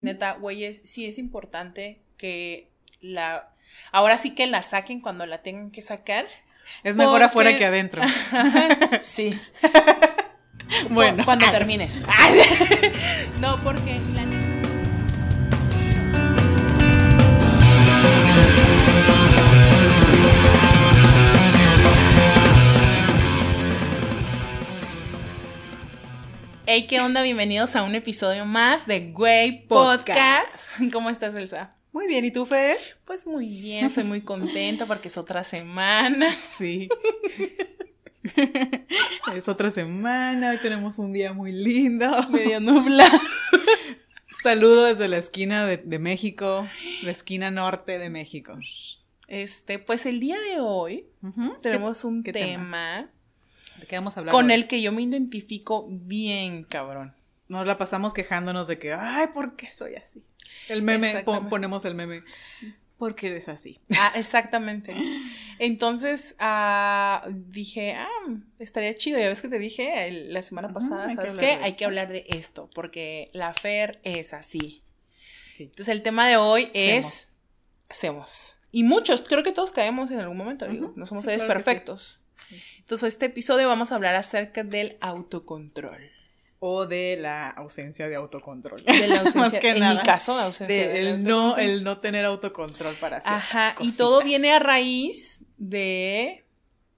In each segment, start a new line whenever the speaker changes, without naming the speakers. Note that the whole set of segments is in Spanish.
Neta, güeyes, sí es importante que la... Ahora sí que la saquen cuando la tengan que sacar.
Es mejor afuera que adentro.
sí.
bueno.
Cuando termines. no, porque la Hey, ¿qué onda? Bienvenidos a un episodio más de Güey Podcast. ¿Cómo estás, Elsa?
Muy bien, ¿y tú, Fe?
Pues muy bien, estoy muy contenta porque es otra semana.
Sí. es otra semana, hoy tenemos un día muy lindo.
Medio nublado.
Saludo desde la esquina de, México, la esquina norte de México.
Este, pues el día de hoy tenemos un tema
¿De qué vamos a hablar?
Con el que yo me identifico bien, cabrón.
Nos la pasamos quejándonos de que, ay, ¿por qué soy así? El meme, ponemos el meme. Porque eres así.
Ah, exactamente. Entonces ah, dije, ah, estaría chido. Ya ves que te dije la semana pasada, ¿sabes qué? Hay que hablar de esto, porque la Fer es así. Entonces el tema de hoy es hacemos. Y muchos, creo que todos caemos en algún momento, digo, no somos seres perfectos. Entonces, este episodio vamos a hablar acerca del autocontrol.
O de la ausencia de autocontrol.
De la ausencia, en mi caso, ausencia
de, el no, el no tener autocontrol para hacer.
Ajá, y todo viene a raíz de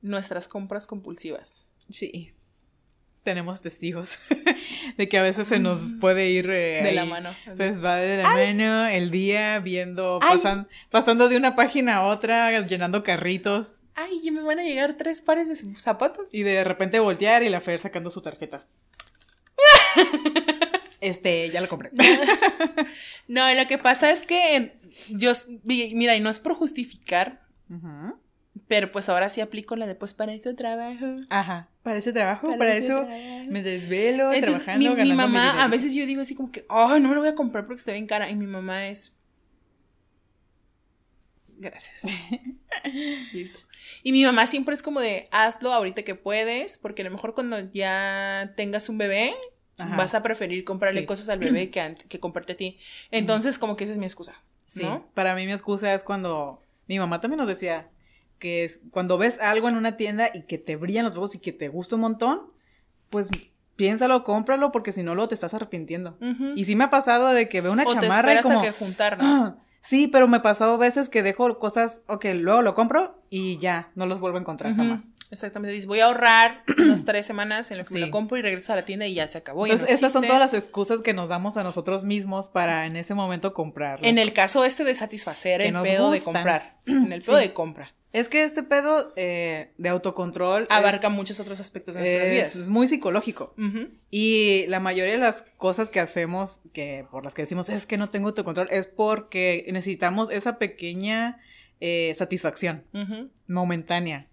nuestras compras compulsivas.
Sí. Tenemos testigos de que a veces se nos mm. puede ir
eh, de la mano.
Se va de la mano el día viendo, pasando de una página a otra, llenando carritos
ay, ya me van a llegar tres pares de zapatos.
Y de repente voltear y la Fer sacando su tarjeta. este, ya lo compré.
no, lo que pasa es que yo, mira, y no es por justificar, pero pues ahora sí aplico la de pues para ese trabajo.
Ajá, para ese trabajo, para, eso me desvelo trabajando.
Mi, mi mamá, a veces yo digo así como que, ay, no me lo voy a comprar porque está bien cara. Y mi mamá es, gracias. Listo. Y mi mamá siempre es como de, hazlo ahorita que puedes, porque a lo mejor cuando ya tengas un bebé, vas a preferir comprarle cosas al bebé que, que comprarte a ti. Entonces, como que esa es mi excusa. Sí.
Para mí mi excusa es cuando mi mamá también nos decía que es cuando ves algo en una tienda y que te brillan los ojos y que te gusta un montón, pues piénsalo, cómpralo, porque si no, luego te estás arrepintiendo. Y sí me ha pasado de que veo una o chamarra te como...
a que juntar, ¿no?
Sí, pero me pasó veces que dejo cosas, ok, luego lo compro y ya, no los vuelvo a encontrar jamás.
Exactamente, dices, voy a ahorrar unas tres semanas en lo que me lo compro y regreso a la tienda y ya se acabó.
Entonces, estas son todas las excusas que nos damos a nosotros mismos para en ese momento comprar.
En el caso este de satisfacer el pedo de comprar, en el pedo de compra.
Es que este pedo eh, de autocontrol
abarca muchos otros aspectos de nuestras vidas.
Es muy psicológico. Y la mayoría de las cosas que hacemos, que por las que decimos es que no tengo autocontrol, es porque necesitamos esa pequeña eh, satisfacción momentánea.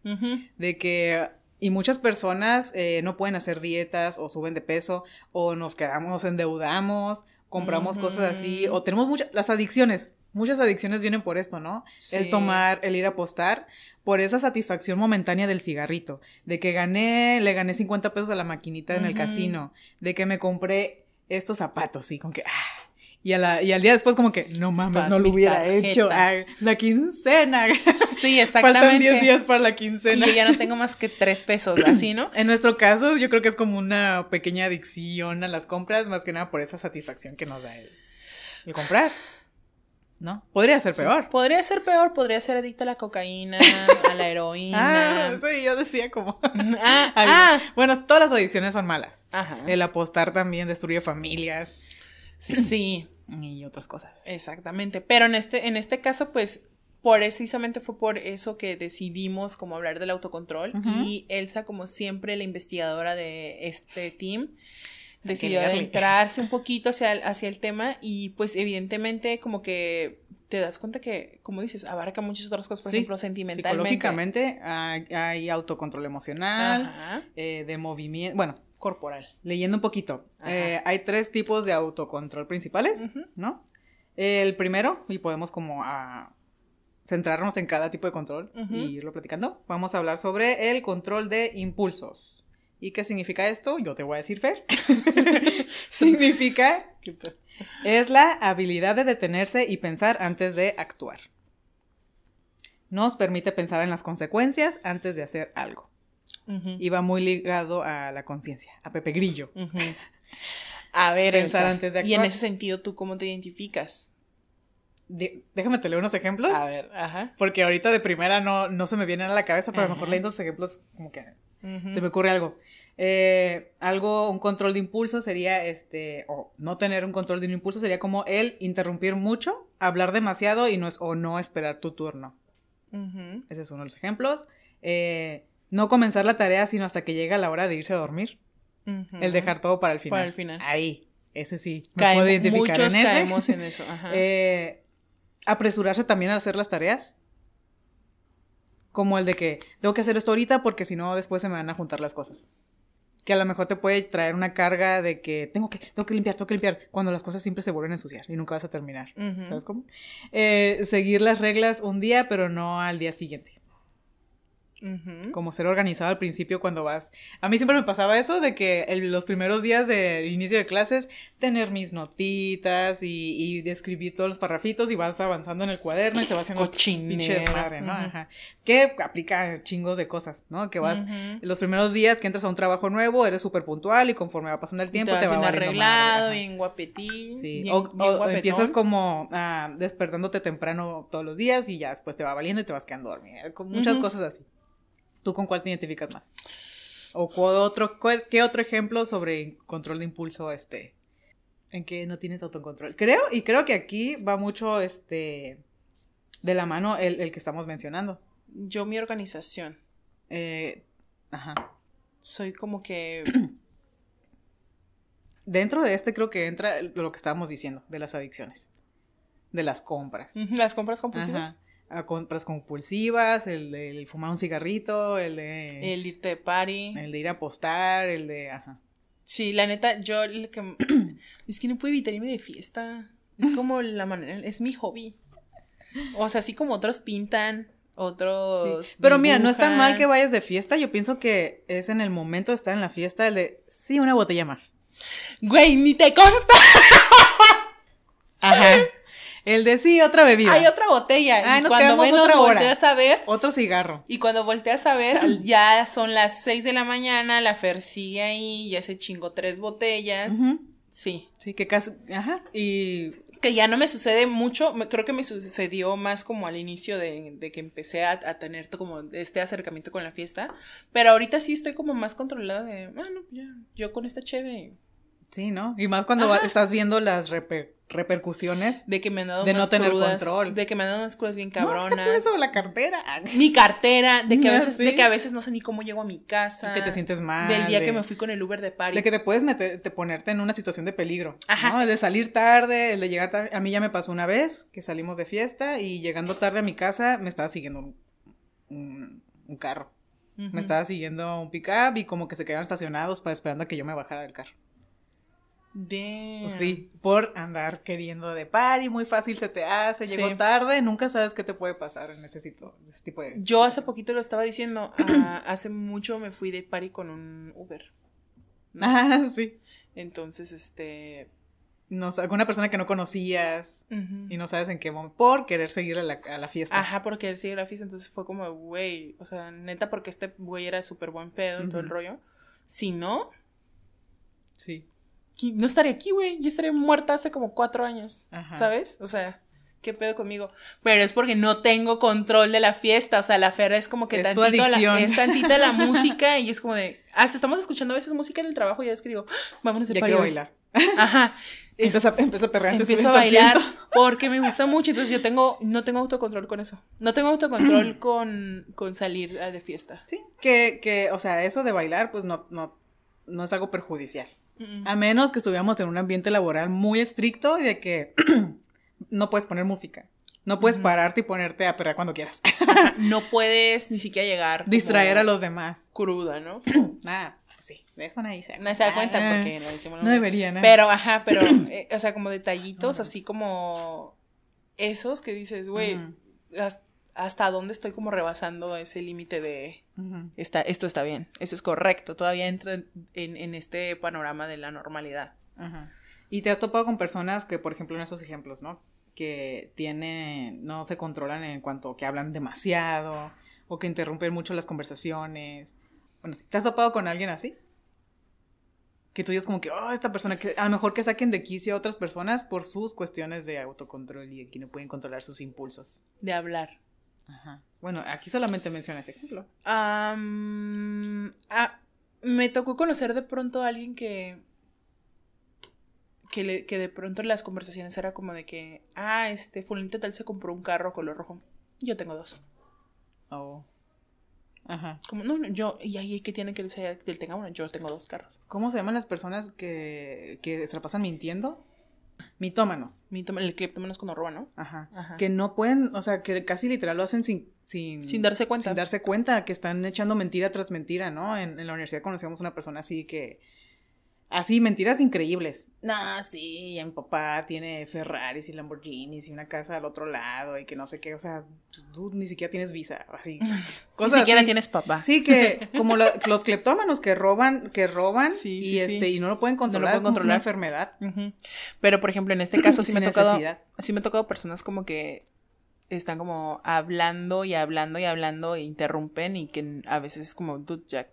De que. Y muchas personas eh, no pueden hacer dietas o suben de peso o nos quedamos, nos endeudamos, compramos cosas así o tenemos muchas. Las adicciones muchas adicciones vienen por esto, ¿no? El tomar, el ir a apostar, por esa satisfacción momentánea del cigarrito, de que gané, le gané 50 pesos a la maquinita en el casino, de que me compré estos zapatos, y con que, ah, y, la, y al día después como que, no mames, no lo hubiera hecho. Ah, la quincena.
Sí, exactamente.
Faltan 10 días para la quincena.
Y ya no tengo más que 3 pesos, así, ¿no?
en nuestro caso, yo creo que es como una pequeña adicción a las compras, más que nada por esa satisfacción que nos da el comprar. ¿No? Podría ser peor.
Podría ser peor, podría ser adicta a la cocaína, a la heroína.
Ah, sí, yo decía como. ah, ah. Bueno, todas las adicciones son malas.
Ajá.
El apostar también destruye familias.
Sí.
Y otras cosas.
Exactamente. Pero en este, en este caso, pues, precisamente fue por eso que decidimos como hablar del autocontrol. Y Elsa, como siempre, la investigadora de este team decidió adentrarse un poquito hacia el, hacia el tema y pues evidentemente como que te das cuenta que, como dices, abarca muchas otras cosas, por ejemplo, sentimentalmente.
Psicológicamente hay, autocontrol emocional, eh, de movimiento, bueno,
corporal.
Leyendo un poquito, eh, hay tres tipos de autocontrol principales, ¿no? El primero, y podemos como a centrarnos en cada tipo de control y irlo platicando, vamos a hablar sobre el control de impulsos. ¿Y qué significa esto? Yo te voy a decir, Fer. significa es la habilidad de detenerse y pensar antes de actuar. Nos permite pensar en las consecuencias antes de hacer algo. Y va muy ligado a la conciencia, a Pepe Grillo.
A ver, pensar antes de actuar. Y en ese sentido, ¿tú cómo te identificas?
déjame te leo unos ejemplos.
A ver, ajá.
Porque ahorita de primera no, no se me vienen a la cabeza, pero a lo mejor leyendo esos ejemplos como que se me ocurre algo. Eh, algo, un control de impulso sería este, o no tener un control de un impulso sería como el interrumpir mucho, hablar demasiado y no es, o no esperar tu turno. Ese es uno de los ejemplos. Eh, no comenzar la tarea sino hasta que llega la hora de irse a dormir. El dejar todo para el final.
Para el final.
Ahí. Ese sí. Me puedo identificar
muchos en caemos en eso.
Eh, apresurarse también a hacer las tareas. Como el de que tengo que hacer esto ahorita porque si no después se me van a juntar las cosas. Que a lo mejor te puede traer una carga de que tengo que, tengo que limpiar, tengo que limpiar, cuando las cosas siempre se vuelven a ensuciar y nunca vas a terminar. ¿Sabes cómo? Eh, seguir las reglas un día, pero no al día siguiente. Como ser organizado al principio cuando vas. A mí siempre me pasaba eso de que los primeros días de inicio de clases, tener mis notitas y, y describir todos los parrafitos y vas avanzando en el cuaderno y se va haciendo pinches madre, ¿no? Ajá. Que aplica chingos de cosas, ¿no? Que vas los primeros días que entras a un trabajo nuevo, eres súper puntual y conforme va pasando el tiempo te, va
arreglado y en guapetín.
Sí. o, empiezas como despertándote temprano todos los días y ya después te va valiendo y te vas quedando dormido. Con muchas cosas así. ¿Tú con cuál te identificas más? ¿O otro, qué otro ejemplo sobre control de impulso este? En que no tienes autocontrol. Creo, y creo que aquí va mucho este de la mano el, que estamos mencionando.
Yo, mi organización.
Eh, ajá.
Soy como que.
Dentro de este creo que entra lo que estábamos diciendo, de las adicciones. De las compras.
Las compras compulsivas
a compras compulsivas, el de fumar un cigarrito, el
de... El irte de party.
El de ir a apostar, el de... Ajá.
Sí, la neta, yo que... es que no puedo evitar irme de fiesta. Es como la manera... Es mi hobby. O sea, así como otros pintan, otros...
Pero mira, no es tan mal que vayas de fiesta. Yo pienso que es en el momento de estar en la fiesta el de... Sí, una botella más.
Güey, ni te consta.
Ajá. El de sí, otra bebida.
Hay otra botella.
Ah, y nos cuando menos otra hora.
volteas a ver.
Otro cigarro.
Y cuando volteas a ver, ya son las seis de la mañana, la Fer sigue ahí, ya se chingó tres botellas. Sí.
Sí, que casi. Ajá. Y.
Que ya no me sucede mucho. Creo que me sucedió más como al inicio de, que empecé a, tener como este acercamiento con la fiesta. Pero ahorita sí estoy como más controlada de. Ah, no, ya. Yo con esta cheve.
Sí, ¿no? Y más cuando estás viendo las repercusiones
de que me han dado
de no tener control.
de que me han dado unas cosas bien cabronas.
no, eso la cartera.
Mi cartera de que a veces de que a veces no sé ni cómo llego a mi casa.
Que te sientes mal
del día que me fui con el Uber de París
de que te puedes meter te ponerte en una situación de peligro Ajá. de salir tarde de llegar tarde. A mí ya me pasó una vez que salimos de fiesta y llegando tarde a mi casa me estaba siguiendo un, un, carro. Me estaba siguiendo un pickup y como que se quedaron estacionados para esperando a que yo me bajara del carro Sí, por andar queriendo de par y muy fácil se te hace, llegó tarde, nunca sabes qué te puede pasar en ese, ese tipo de...
Yo hace poquito lo estaba diciendo, ah, hace mucho me fui de party con un Uber.
Ah, sí.
Entonces, este...
No, alguna persona que no conocías y no sabes en qué momento, por querer seguir a la, a la, fiesta.
Ajá, por querer seguir a la fiesta, entonces fue como, güey, o sea, neta, porque este güey era súper buen pedo en todo el rollo. Si no...
Sí
no estaría aquí, güey. Yo estaría muerta hace como cuatro años. ¿Sabes? O sea, ¿qué pedo conmigo? Pero es porque no tengo control de la fiesta. O sea, la fera es como que es tantito la, es tantita la música y es como de. Hasta estamos escuchando a veces música en el trabajo y es que digo, vámonos
a Ya quiero bailar.
Ajá.
Empiezo a, a perrear
Empiezo a bailar porque me gusta mucho. Entonces yo tengo, no tengo autocontrol con eso. No tengo autocontrol con, con salir de fiesta.
Sí. Que, que, o sea, eso de bailar, pues no, no, no es algo perjudicial. A menos que estuviéramos en un ambiente laboral muy estricto y de que no puedes poner música. No puedes pararte y ponerte a perrear cuando quieras.
no puedes ni siquiera llegar.
Distraer a los demás.
Cruda, ¿no?
ah, pues sí, de eso nadie se
No se da cuenta porque no decimos
No debería, ¿no?
Pero, ajá, pero, eh, o sea, como detallitos así como esos que dices, güey, hasta dónde estoy como rebasando ese límite de está, esto está bien, eso es correcto, todavía entro en, en, este panorama de la normalidad.
Y te has topado con personas que, por ejemplo, en esos ejemplos, ¿no? Que tienen, no se controlan en cuanto que hablan demasiado o que interrumpen mucho las conversaciones. Bueno, ¿te has topado con alguien así? Que tú digas como que, oh, esta persona, que a lo mejor que saquen de quicio a otras personas por sus cuestiones de autocontrol y que no pueden controlar sus impulsos.
De hablar.
Ajá. Bueno, aquí solamente menciona ese ejemplo.
ah, me tocó conocer de pronto a alguien que que, le, que de pronto las conversaciones era como de que, ah, este, fulanito tal se compró un carro color rojo. Yo tengo dos. Oh. Ajá. Como, no, yo, y ahí que tiene que él, sea, que él tenga uno, yo tengo dos carros.
¿Cómo se llaman las personas que, que se la pasan mintiendo? Mitómanos.
Mitómanos, el cleptómanos cuando roba, ¿no?
Ajá. Ajá. Que no pueden, o sea, que casi literal lo hacen sin, sin...
Sin darse cuenta.
Sin darse cuenta, que están echando mentira tras mentira, ¿no? En, en la universidad conocíamos una persona así que Así, mentiras increíbles. No, sí, mi papá tiene Ferraris y Lamborghinis y una casa al otro lado y que no sé qué, o sea, tú ni siquiera tienes visa, así.
ni siquiera tienes papá.
Sí, que como los cleptómanos que roban, que roban y este y no lo pueden controlar, no lo pueden controlar. una enfermedad.
Pero por ejemplo, en este caso sí me ha tocado sí me ha tocado personas como que están como hablando y hablando y hablando e interrumpen y que a veces es como, dude, ya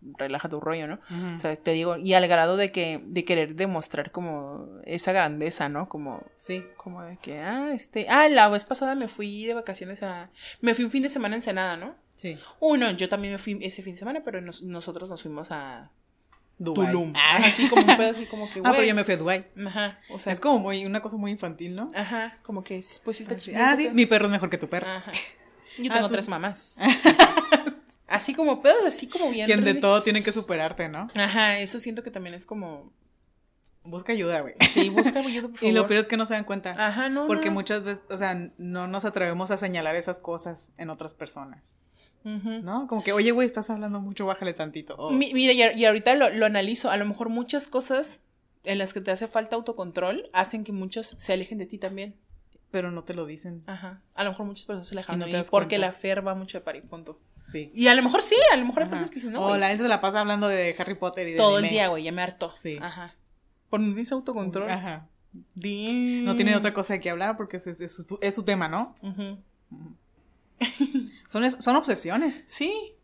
relaja tu rollo, ¿no? O sea, te digo, y al grado de que, de querer demostrar como esa grandeza, ¿no? Como, sí, como de que, ah, este, ah, la vez pasada me fui de vacaciones a, me fui un fin de semana en Senada, ¿no? Sí. Uno, yo también me fui ese fin de semana, pero nosotros nos fuimos a Tulum. Ah. Así como un pedo, así como que,
Ah, pero yo me fui a Dubai. Ajá, o sea. Es como muy, una cosa muy infantil, ¿no?
Ajá, como que, pues sí está
chido. Ah, sí, mi perro es mejor que tu perro.
Ajá. Yo tengo ah, tres mamás. Así como pedos, así como bien.
Quien de todo tiene que superarte, ¿no?
Ajá, eso siento que también es como.
Busca ayuda, güey.
Sí, busca ayuda, por favor.
Y lo peor es que no se dan cuenta. Ajá, no. Porque muchas veces, o sea, no nos atrevemos a señalar esas cosas en otras personas. ¿No? Como que, oye, güey, estás hablando mucho, bájale tantito.
mira, y, ahorita lo, lo, analizo. A lo mejor muchas cosas en las que te hace falta autocontrol hacen que muchos se alejen de ti también.
Pero no te lo dicen.
Ajá. A lo mejor muchas personas se alejan de mí porque la fer va mucho de pari, punto. Y a lo mejor sí, a lo mejor hay personas que dicen, no.
O la gente se la pasa hablando de Harry Potter y de.
Todo el día, güey, ya me harto. Sí. Ajá. Por no tienes autocontrol. Ajá.
No tiene otra cosa que hablar porque es, es, su tema, ¿no? son, son obsesiones.
Sí.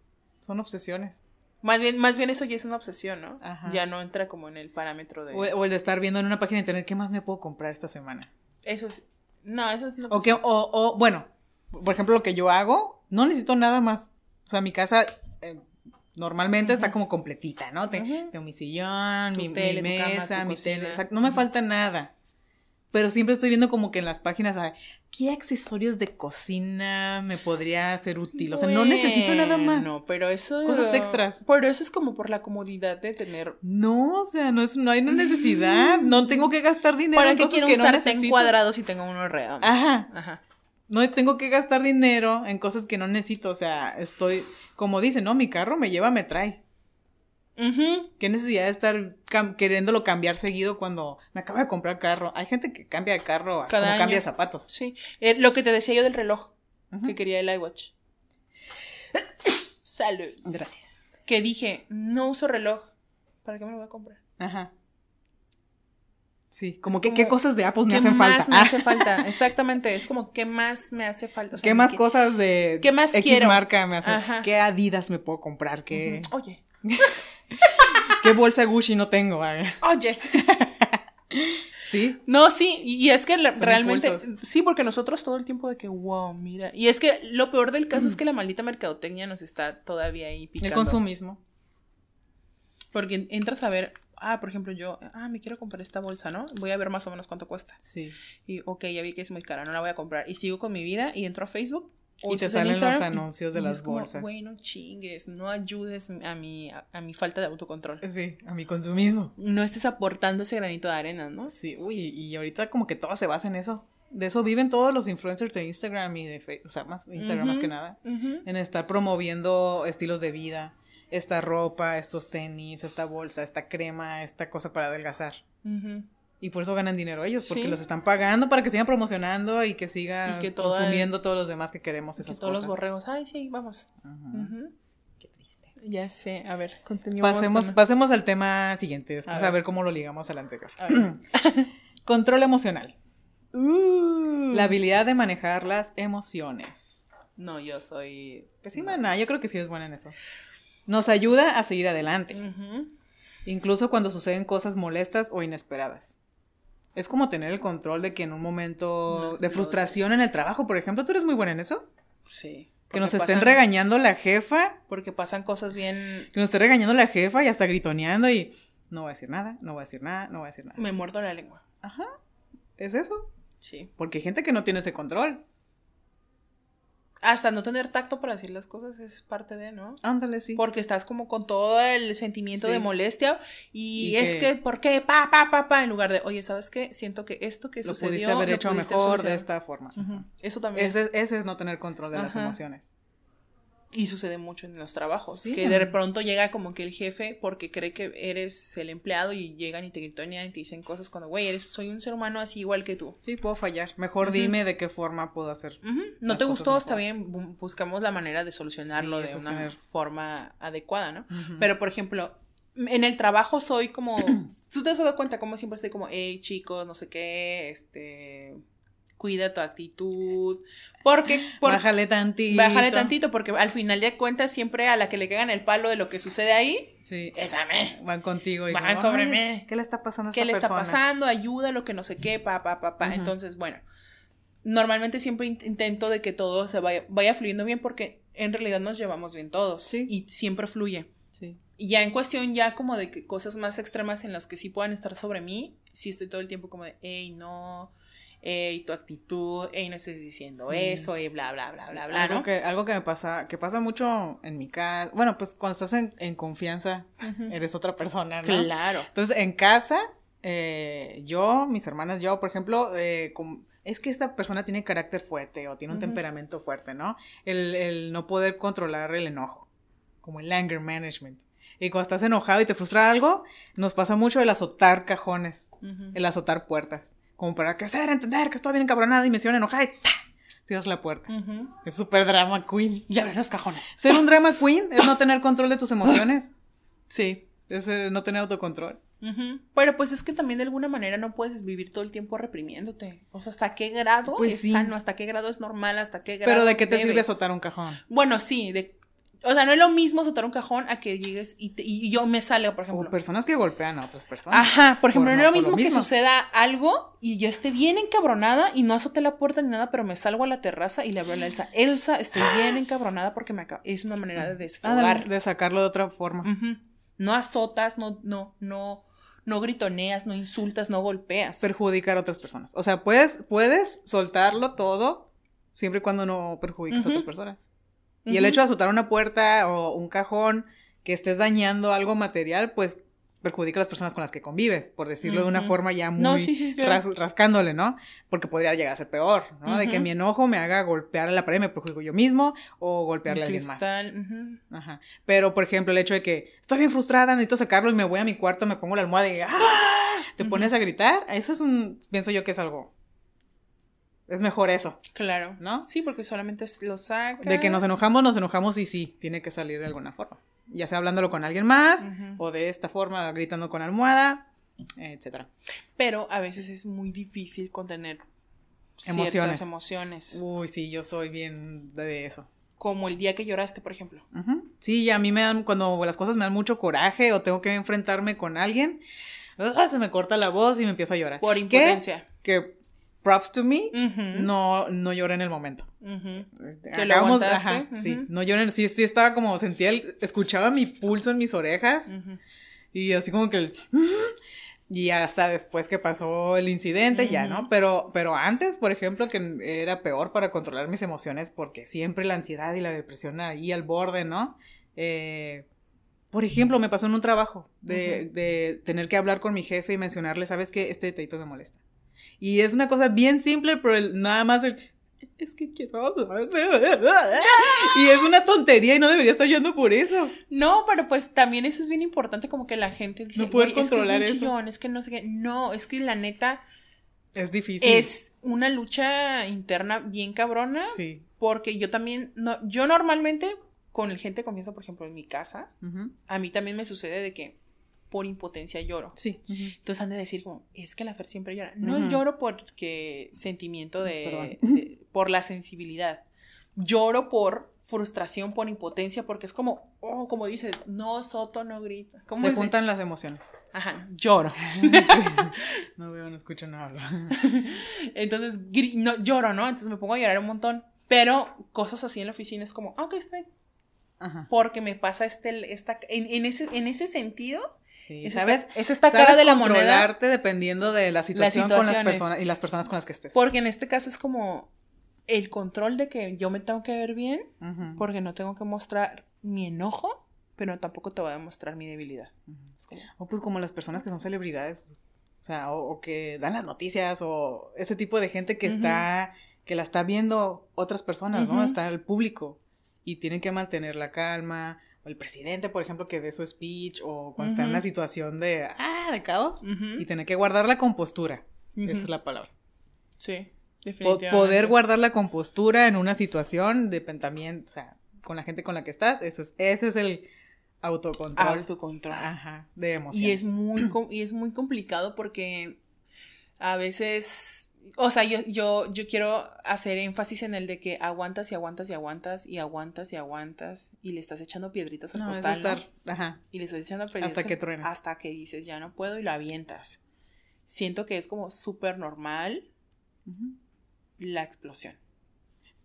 Son obsesiones.
Más bien, más bien eso ya es una obsesión, ¿no? Ajá. Ya no entra como en el parámetro de.
O, el de estar viendo en una página de internet qué más me puedo comprar esta semana.
Eso es. No, eso es no.
O, que, o, o, bueno, por ejemplo, lo que yo hago, no necesito nada más. O sea, mi casa eh, normalmente está como completita, ¿no? Tengo mi sillón, mi, mesa, mi tele. no me falta nada. Pero siempre estoy viendo como que en las páginas, ¿qué accesorios de cocina me podría ser útil? O sea, no necesito nada más.
No, pero eso.
Cosas extras.
Pero eso es como por la comodidad de tener.
No, o sea, no, es, no hay una necesidad. No tengo que gastar dinero
¿Para en cosas que no necesito. cuadrados y tengo uno redondo.
Ajá. Ajá no tengo que gastar dinero en cosas que no necesito. O sea, estoy, como dice, no, mi carro me lleva, me trae. ¿Qué necesidad de estar queriéndolo cambiar seguido cuando me acabo de comprar carro? Hay gente que cambia de carro Cada como cambia de zapatos.
Sí. Eh, lo que te decía yo del reloj, que quería el iWatch. Salud.
Gracias.
Que dije, no uso reloj. ¿Para qué me lo voy a comprar?
Ajá. Sí, como que qué cosas de Apple me hacen
falta.
¿Qué
más me hace falta? Exactamente, es como qué más me hace falta.
¿Qué más cosas de ¿qué más X marca me hacen ¿Qué Adidas me puedo comprar? ¿Qué...
Oye.
¿Qué bolsa Gucci no tengo?
Oye.
¿Sí?
No, sí, y es que realmente, sí, porque nosotros todo el tiempo de que, wow, mira, y es que lo peor del caso es que la maldita mercadotecnia nos está todavía ahí picando.
El consumismo.
Porque entras a ver, ah, por ejemplo, yo, ah, me quiero comprar esta bolsa, ¿no? Voy a ver más o menos cuánto cuesta.
Sí.
Y, ok, ya vi que es muy cara, no la voy a comprar. Y sigo con mi vida y entro a Facebook.
Y te salen los anuncios de las bolsas.
Bueno, chingues, no ayudes a mi, a, mi falta de autocontrol.
Sí, a mi consumismo.
No estés aportando ese granito de arena, ¿no?
Sí, uy, y ahorita como que todo se basa en eso. De eso viven todos los influencers de Instagram y de Facebook, o sea, más Instagram más que nada, en estar promoviendo estilos de vida esta ropa, estos tenis, esta bolsa, esta crema, esta cosa para adelgazar. Y por eso ganan dinero ellos, porque los están pagando para que sigan promocionando y que sigan consumiendo todos los demás que queremos esas
que todos los borregos, ay, sí, vamos.
Qué triste.
Ya sé, a ver, continuemos.
Pasemos, pasemos al tema siguiente, después a ver. cómo lo ligamos al anterior. Control emocional. Uh. La habilidad de manejar las emociones.
No, yo soy.
Pésima, no. yo creo que sí es buena en eso. Nos ayuda a seguir adelante. Incluso cuando suceden cosas molestas o inesperadas. Es como tener el control de que en un momento de frustración en el trabajo, por ejemplo, ¿tú eres muy buena en eso?
Sí.
Que nos estén regañando la jefa.
Porque pasan cosas bien.
Que nos esté regañando la jefa y hasta gritoneando y no voy a decir nada, no voy a decir nada, no voy a decir nada.
Me muerdo la lengua.
Ajá. ¿Es eso?
Sí.
Porque hay gente que no tiene ese control.
Hasta no tener tacto para decir las cosas es parte de, ¿no?
Ándale, sí.
Porque estás como con todo el sentimiento de molestia y, es que, ¿por qué? Pa, pa, pa, pa, en lugar de, oye, ¿sabes qué? Siento que esto que lo sucedió...
Pudiste haber hecho mejor de esta forma.
Eso también.
Ese, ese, es no tener control de las emociones.
Y sucede mucho en los trabajos, que de pronto llega como que el jefe porque cree que eres el empleado y llegan y te gritonean y te dicen cosas cuando, güey, eres, soy un ser humano así igual que tú.
Sí, puedo fallar. Mejor dime de qué forma puedo hacer.
No te gustó, está bien, buscamos la manera de solucionarlo de una forma adecuada, ¿no? Pero, por ejemplo, en el trabajo soy como, tú te has dado cuenta como siempre estoy como, hey, chicos, no sé qué, este cuida tu actitud. Porque.
bájale tantito.
Bájale tantito, porque al final de cuentas, siempre a la que le cagan el palo de lo que sucede ahí. Sí. Esa me.
Van contigo
y Van sobre mí.
¿Qué le está pasando a esta
¿Qué le está pasando? Ayuda, lo que no sé qué, pa, pa, pa, pa. Entonces, bueno. Normalmente siempre intento de que todo se vaya, vaya fluyendo bien porque en realidad nos llevamos bien todos. Sí. Y siempre fluye. Sí. Y ya en cuestión ya como de que cosas más extremas en las que sí puedan estar sobre mí, sí estoy todo el tiempo como de, hey, no, y tu actitud, y no estés diciendo eso, y bla, bla, bla, bla, bla.
Algo, que, algo que me pasa, que pasa mucho en mi casa, bueno, pues cuando estás en, confianza, eres otra persona, ¿no?
Claro.
Entonces, en casa, eh, yo, mis hermanas, yo, por ejemplo, eh, es que esta persona tiene carácter fuerte o tiene un temperamento fuerte, ¿no? El, el no poder controlar el enojo, como el anger management. Y cuando estás enojado y te frustra algo, nos pasa mucho el azotar cajones, el azotar puertas como para que hacer entender que estoy bien encabronada y me hicieron enojar y ¡ta! cierras la puerta. Es súper drama queen.
Y abres los cajones.
Ser un drama queen es no tener control de tus emociones.
Sí.
Es eh, no tener autocontrol.
Pero pues es que también de alguna manera no puedes vivir todo el tiempo reprimiéndote. O sea, ¿hasta qué grado pues es sano? ¿Hasta qué grado es normal? ¿Hasta qué grado
Pero ¿de qué te sirve azotar un cajón?
Bueno, sí, de o sea, no es lo mismo soltar un cajón a que llegues y, y yo me salga, por ejemplo.
O personas que golpean a otras personas.
Ajá, por ejemplo, no, es lo mismo, que suceda algo y yo esté bien encabronada y no azote la puerta ni nada, pero me salgo a la terraza y le hablo a Elsa. Elsa, estoy bien encabronada porque me acaba. Es una manera de desfogar.
Ah, de, sacarlo de otra forma.
No azotas, no, no, no, no gritoneas, no insultas, no golpeas.
Perjudicar a otras personas. O sea, puedes, puedes soltarlo todo siempre y cuando no perjudiques a otras personas. Y el hecho de azotar una puerta o un cajón que estés dañando algo material, pues perjudica a las personas con las que convives, por decirlo de una forma ya muy rascándole, ¿no? Porque podría llegar a ser peor, ¿no? De que mi enojo me haga golpear a la pared, me perjudico yo mismo o golpearle a alguien más. Ajá. Pero, por ejemplo, el hecho de que estoy bien frustrada, necesito sacarlo y me voy a mi cuarto, me pongo la almohada y ¡ah! te pones a gritar, eso es un, pienso yo que es algo es mejor eso.
Claro.
¿No?
Sí, porque solamente lo sacas.
De que nos enojamos, nos enojamos y sí, tiene que salir de alguna forma. Ya sea hablándolo con alguien más, o de esta forma, gritando con almohada, etcétera.
Pero a veces es muy difícil contener emociones. emociones.
Uy, sí, yo soy bien de eso.
Como el día que lloraste, por ejemplo.
Sí, a mí me dan, cuando las cosas me dan mucho coraje o tengo que enfrentarme con alguien, se me corta la voz y me empiezo a llorar.
Por impotencia.
que props to me, no, no lloré en el momento.
¿Que lo aguantaste?
sí, no lloré, sí, sí estaba como, sentía, el, escuchaba mi pulso en mis orejas y así como que el... Y hasta después que pasó el incidente, ya, ¿no? Pero, pero antes, por ejemplo, que era peor para controlar mis emociones porque siempre la ansiedad y la depresión ahí al borde, ¿no? Eh, por ejemplo, me pasó en un trabajo de, de, tener que hablar con mi jefe y mencionarle, ¿sabes qué? Este detallito me molesta. Y es una cosa bien simple, pero nada más el, es que quiero hablar. Y es una tontería y no debería estar yendo por eso.
No, pero pues también eso es bien importante, como que la gente dice,
no puede controlar
es
que es
eso. es que no sé qué. No, es que la neta.
Es difícil.
Es una lucha interna bien cabrona. Sí. Porque yo también, no, yo normalmente con gente de confianza, por ejemplo, en mi casa, a mí también me sucede de que por impotencia lloro. Sí. Entonces han de decir como, es que la Fer siempre llora. No lloro porque sentimiento de, por la sensibilidad. Lloro por frustración, por impotencia, porque es como, oh, como dices, no soto, no grita.
Se juntan las emociones.
Ajá, lloro.
No veo, no escucho, no hablo.
Entonces, no, lloro, ¿no? Entonces me pongo a llorar un montón. Pero cosas así en la oficina es como, ah, ok, está bien. Ajá. Porque me pasa este, esta, en, ese, en ese sentido,
Sí, ¿sabes? es esta cara de la moneda. dependiendo de la situación con las personas y las personas con las que estés.
Porque en este caso es como el control de que yo me tengo que ver bien, porque no tengo que mostrar mi enojo, pero tampoco te voy a demostrar mi debilidad.
O pues como las personas que son celebridades, o sea, o, que dan las noticias, o ese tipo de gente que está, que la está viendo otras personas, ¿no? Está el público y tienen que mantener la calma, el presidente, por ejemplo, que dé su speech, o cuando está en una situación de, ah, de caos, y tiene que guardar la compostura. Esa es la palabra.
Sí.
Poder guardar la compostura en una situación de pensamiento, o sea, con la gente con la que estás, eso es, ese es el autocontrol.
Autocontrol.
Ajá, de emociones.
Y es muy, y es muy complicado porque a veces, o sea, yo, yo, yo quiero hacer énfasis en el de que aguantas y aguantas y aguantas y aguantas y aguantas y le estás echando piedritas al costal, Ajá. Y le estás echando piedritas.
Hasta que truena.
Hasta que dices, ya no puedo y lo avientas. Siento que es como súper normal la explosión.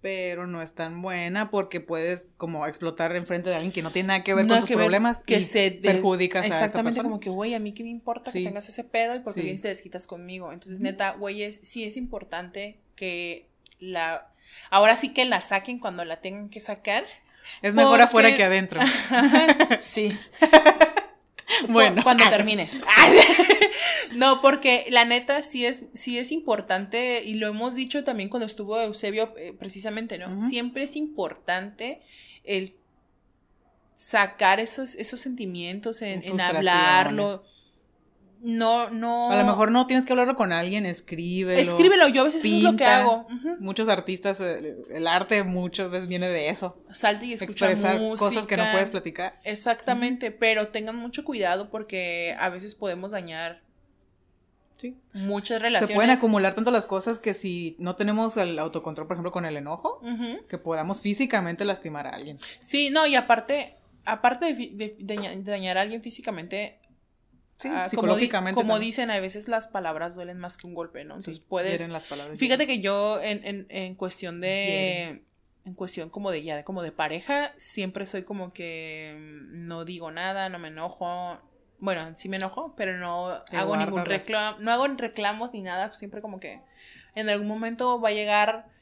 Pero no es tan buena porque puedes como explotar enfrente de alguien que no tiene nada que ver con tus problemas que se perjudicas
a Exactamente, como que, güey, a mí qué me importa que tengas ese pedo y porque bien te desquitas conmigo. Entonces, neta, güey, es, sí es importante que la... Ahora sí que la saquen cuando la tengan que sacar.
Es mejor afuera que adentro.
sí. bueno. Cuando termines. No, porque la neta sí es, sí es importante, y lo hemos dicho también cuando estuvo Eusebio, eh, precisamente, ¿no? Siempre es importante el sacar esos, esos sentimientos en, en hablarlo. No, no.
A lo mejor no tienes que hablarlo con alguien, escríbelo.
Escríbelo, yo a veces es lo que hago.
Muchos artistas, eh, el arte muchas veces viene de eso.
Salte y escucha Expresar
cosas que no puedes platicar.
Exactamente, pero tengan mucho cuidado porque a veces podemos dañar Muchas relaciones.
Se pueden acumular tanto las cosas que si no tenemos el autocontrol, por ejemplo, con el enojo, que podamos físicamente lastimar a alguien.
Sí, no, y aparte, aparte de, dañar a alguien físicamente, ah, psicológicamente. Como, dicen, a veces las palabras duelen más que un golpe, ¿no? Entonces puedes. Las palabras fíjate que yo, en, en, en cuestión de. En cuestión como de ya, como de pareja, siempre soy como que no digo nada, no me enojo, bueno, sí me enojo, pero no hago ningún reclamo, no hago reclamos ni nada, siempre como que en algún momento va a llegar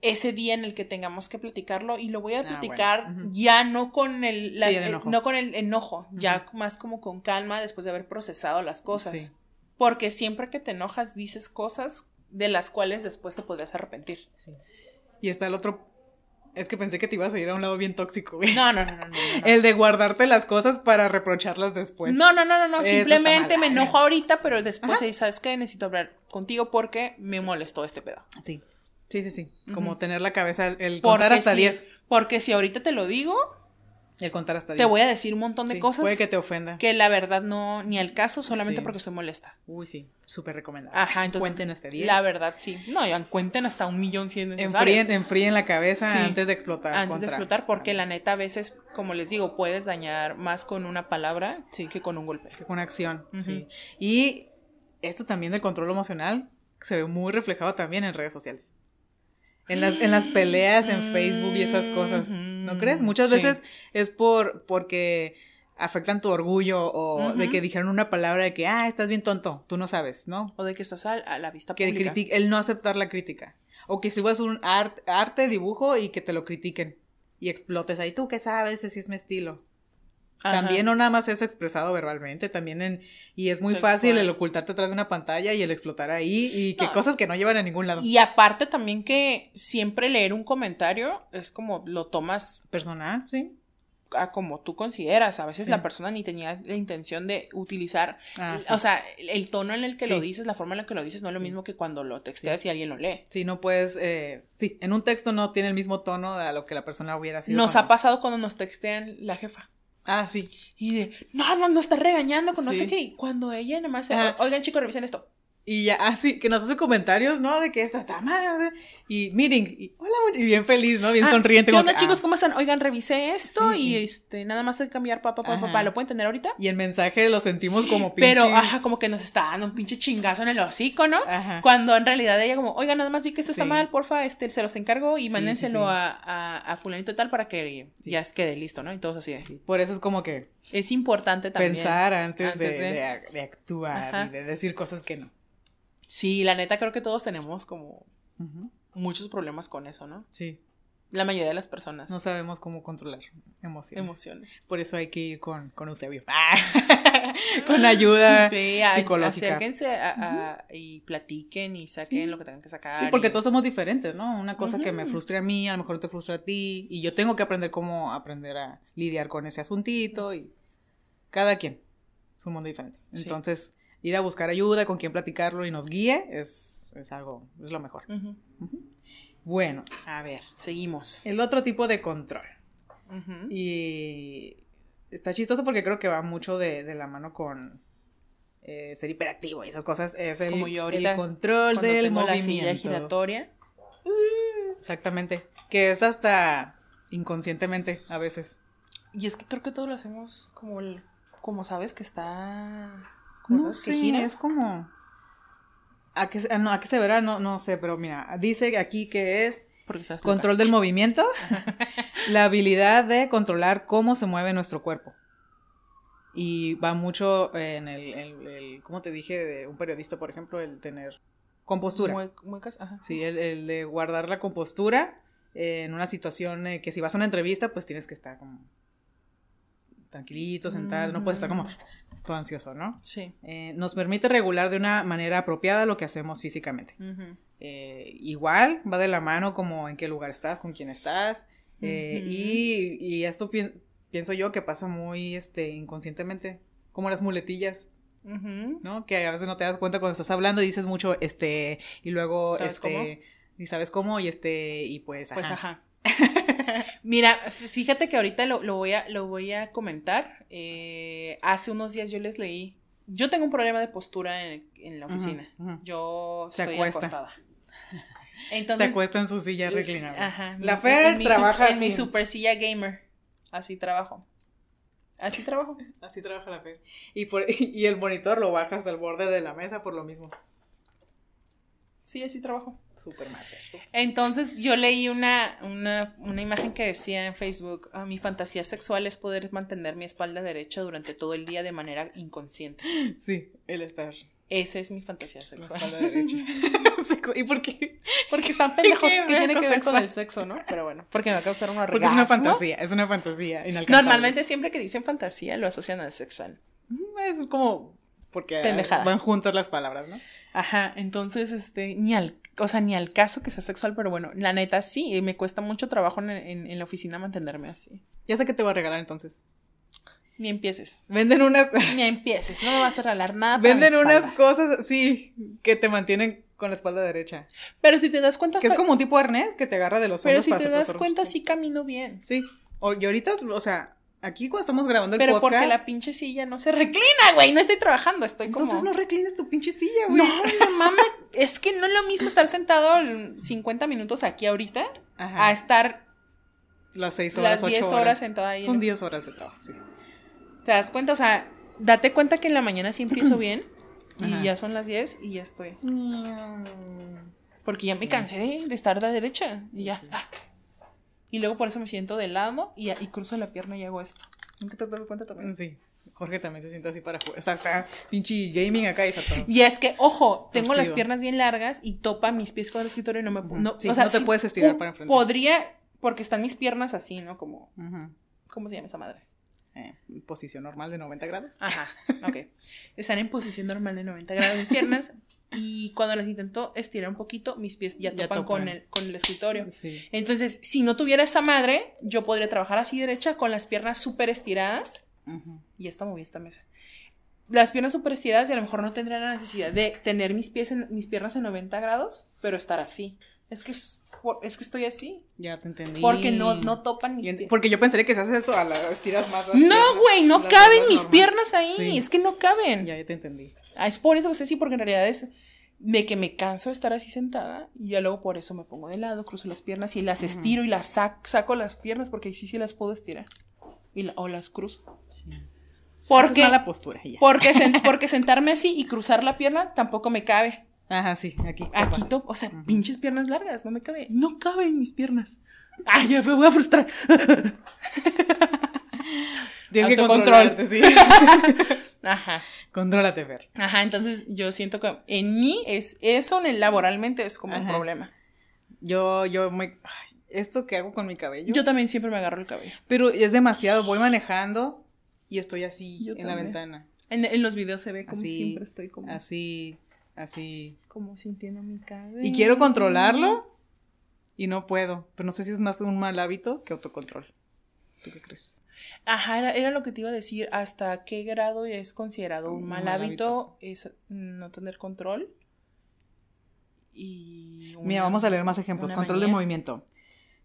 ese día en el que tengamos que platicarlo y lo voy a ah, platicar ya no con el, no con el enojo, ya más como con calma después de haber procesado las cosas. Porque siempre que te enojas dices cosas de las cuales después te podrías arrepentir.
Y está el otro es que pensé que te ibas a ir a un lado bien tóxico, güey.
No, no, no, no.
El de guardarte las cosas para reprocharlas después.
No, no, no, no, no. Simplemente me enojo ahorita, pero después, ¿sabes qué? Necesito hablar contigo porque me molestó este pedo.
Sí. Sí, sí, sí. Como tener la cabeza, el contar hasta 10.
porque si ahorita te lo digo,
el contar hasta 10.
Te voy a decir un montón de cosas.
Puede que te ofenda.
Que la verdad no, ni al caso, solamente porque estoy molesta.
Uy, sí, súper recomendable.
Ajá, entonces. Cuenten hasta 10. La verdad, sí. No, ya cuenten hasta un millón si es
necesario. Enfríen, enfríen la cabeza antes de explotar.
Antes de explotar, porque la neta, a veces, como les digo, puedes dañar más con una palabra que con un golpe.
Que con acción, sí. Y esto también del control emocional se ve muy reflejado también en redes sociales. En las, en las peleas en Facebook y esas cosas, ¿no crees? Muchas veces es por porque afectan tu orgullo o de que dijeron una palabra de que, ah, estás bien tonto, tú no sabes, ¿no?
O de que estás a, la vista
que
pública.
El no aceptar la crítica. O que subas un arte, dibujo y que te lo critiquen y explotes ahí, tú qué sabes, ese sí es mi estilo. También no nada más es expresado verbalmente, también en... Y es muy fácil el ocultarte atrás de una pantalla y el explotar ahí y que cosas que no llevan a ningún lado.
Y aparte también que siempre leer un comentario es como lo tomas...
Personal, sí.
a como tú consideras. A veces la persona ni tenía la intención de utilizar, ah, o sea, el tono en el que lo dices, la forma en la que lo dices no es lo mismo que cuando lo texteas y alguien lo lee.
Sí, no puedes, eh, sí, en un texto no tiene el mismo tono a lo que la persona hubiera sido.
Nos ha pasado cuando nos textean la jefa.
Ah, sí.
Y de, no, no, no está regañando con no sé qué. Y cuando ella nada más, oigan chicos, revisen esto.
Y ya, así, que nos hace comentarios, ¿no? De que esto está mal, y meeting, y hola, y bien feliz, ¿no? Bien ah, sonriente.
¿Qué onda, chicos? Ah". ¿Cómo están? Oigan, revisé esto y este, nada más hay que cambiar papá, papá, papá, ¿lo pueden tener ahorita?
Y el mensaje lo sentimos como pinche.
Pero, ajá, como que nos está dando un pinche chingazo en el hocico, ¿no? Ajá. Cuando en realidad ella como, oiga, nada más vi que esto está mal, porfa, este, se los encargo y mándenselo a, a, a, fulanito tal para que ya quede listo, ¿no? Y todos así de.
Por eso es como que.
Es importante también.
Pensar antes, de, de, actuar y de decir cosas que no.
Sí, la neta creo que todos tenemos como muchos problemas con eso, ¿no?
Sí.
La mayoría de las personas.
No sabemos cómo controlar emociones.
Emociones.
Por eso hay que ir con, con Eusebio. con ayuda
sí, psicológica. Acérquense y platiquen y saquen lo que tengan que sacar.
Sí, porque todos somos diferentes, ¿no? Una cosa que me frustre a mí, a lo mejor te frustra a ti. Y yo tengo que aprender cómo aprender a lidiar con ese asuntito. Y cada quien es un mundo diferente. Entonces ir a buscar ayuda, con quien platicarlo y nos guíe, es, algo, es lo mejor. Bueno.
A ver, seguimos.
El otro tipo de control. Y está chistoso porque creo que va mucho de, la mano con eh, ser hiperactivo y esas cosas. Es el, control del movimiento.
giratoria.
Exactamente. Que es hasta inconscientemente a veces.
Y es que creo que todos lo hacemos como, como sabes que está
no sé, es como... ¿A qué, no, ¿A qué se verá? No, no sé, pero mira, dice aquí que es control del movimiento, la habilidad de controlar cómo se mueve nuestro cuerpo. Y va mucho en el, el, ¿cómo te dije? De un periodista, por ejemplo, el tener compostura. Sí, el, de guardar la compostura en una situación eh, que si vas a una entrevista, pues tienes que estar como tranquilito, sentado, no puedes estar como todo ansioso, ¿no?
Sí.
Eh, nos permite regular de una manera apropiada lo que hacemos físicamente. Eh, igual va de la mano como en qué lugar estás, con quién estás. Eh, y, esto pienso yo que pasa muy este, inconscientemente, como las muletillas. ¿No? Que a veces no te das cuenta cuando estás hablando y dices mucho, este, y luego, este, y sabes cómo, y este, y pues,
pues ajá. Mira, fíjate que ahorita lo, voy, a, lo voy a comentar. Eh, hace unos días yo les leí. Yo tengo un problema de postura en, la oficina. Yo estoy acostada.
Entonces, Se acuesta en su silla reclinada.
Ajá. La Fer trabaja en mi super silla gamer. Así trabajo. Así trabajo.
Así trabaja la Fer. Y, por, y el monitor lo bajas al borde de la mesa por lo mismo.
Sí, así trabajo.
Súper mal.
Entonces yo leí una, una, una, imagen que decía en Facebook, ah, mi fantasía sexual es poder mantener mi espalda derecha durante todo el día de manera inconsciente.
Sí, el estar.
Esa es mi fantasía sexual.
espalda derecha. ¿Y por qué?
Porque están pendejos que tiene que ver con el sexo, ¿no? Pero bueno, porque me va a causar un orgasmo. Porque
es una fantasía, es una fantasía
Normalmente siempre que dicen fantasía lo asocian al sexual.
Es como porque van juntas las palabras, ¿no?
Ajá, entonces, este, ni al, o sea, ni al caso que sea sexual, pero bueno, la neta sí, me cuesta mucho trabajo en, la oficina mantenerme así.
Ya sé que te voy a regalar entonces.
Ni empieces.
Venden unas.
Ni empieces, no me vas a regalar nada.
Venden unas cosas, sí, que te mantienen con la espalda derecha.
Pero si te das cuenta.
Que es como un tipo de arnés que te agarra de los
hombros. Pero si te das cuenta, sí camino bien.
Sí. O, y ahorita, o sea, Aquí cuando estamos grabando el
podcast. Pero porque la pinche silla no se reclina, güey. No estoy trabajando, estoy
como. Entonces no reclines tu pinche silla, güey.
No, no mames. es que no es lo mismo estar sentado 50 minutos aquí ahorita a estar.
Las 6 horas,
las 10 horas. sentada ahí.
Son 10 horas de trabajo, sí.
¿Te das cuenta? O sea, date cuenta que en la mañana sí empiezo bien. y ya son las 10 y ya estoy. Porque ya me cansé de, de estar de la derecha. Y ya. Ah. Y luego por eso me siento de lado y, y cruzo la pierna y hago esto. ¿Nunca te has dado cuenta también?
Sí. Jorge también se siente así para jugar. O sea, está pinche gaming acá y todo.
Y es que, ojo, tengo las piernas bien largas y topa mis pies con el escritorio y no me no,
o sea, no te puedes estirar para enfrentar.
Podría, porque están mis piernas así, ¿no? Como. ¿Cómo se llama esa madre?
Eh, posición normal de 90 grados.
Ajá, ok. Están en posición normal de 90 grados mis piernas. Y cuando las intento estirar un poquito, mis pies ya, topan, Con, el, con el escritorio. Entonces, si no tuviera esa madre, yo podría trabajar así derecha con las piernas súper estiradas. Y está muy bien esta mesa. Las piernas súper estiradas y a lo mejor no tendría la necesidad de tener mis, pies en, mis piernas en 90 grados, pero estar así. Es que es, es que estoy así.
Ya te entendí.
Porque no, no topan mis
piernas. Porque yo pensaría que si haces esto, a las estiras más.
no, güey, no caben mis piernas ahí. Es que no caben.
Ya, ya te entendí.
Ah, es por eso que sí, porque en realidad es de que me canso de estar así sentada y ya luego por eso me pongo de lado, cruzo las piernas y las estiro y las saco las piernas porque sí sí las puedo estirar y o las cruzo. Sí. Porque,
es mala postura ya.
Porque, porque sentarme así y cruzar la pierna tampoco me cabe.
Ajá, sí, aquí.
Aquí, o sea, pinches piernas largas, no me cabe. No caben mis piernas. Ay, ya me voy a frustrar.
Tienes que controlarte, sí.
Ajá.
Contrólate, Fer.
Ajá, entonces yo siento que en mí es eso, en laboralmente es como un problema.
Yo, yo me... esto que hago con mi cabello.
Yo también siempre me agarro el cabello.
Pero es demasiado, voy manejando y estoy así en la ventana.
En, los videos se ve como siempre estoy como...
Así, así.
Como sintiendo mi cabello.
Y quiero controlarlo y no puedo. Pero no sé si es más un mal hábito que autocontrol. ¿Tú qué crees?
Ajá, era, lo que te iba a decir. ¿Hasta qué grado es considerado un, mal, hábito, Es no tener control? Y
Mira, vamos a leer más ejemplos. Control de movimiento.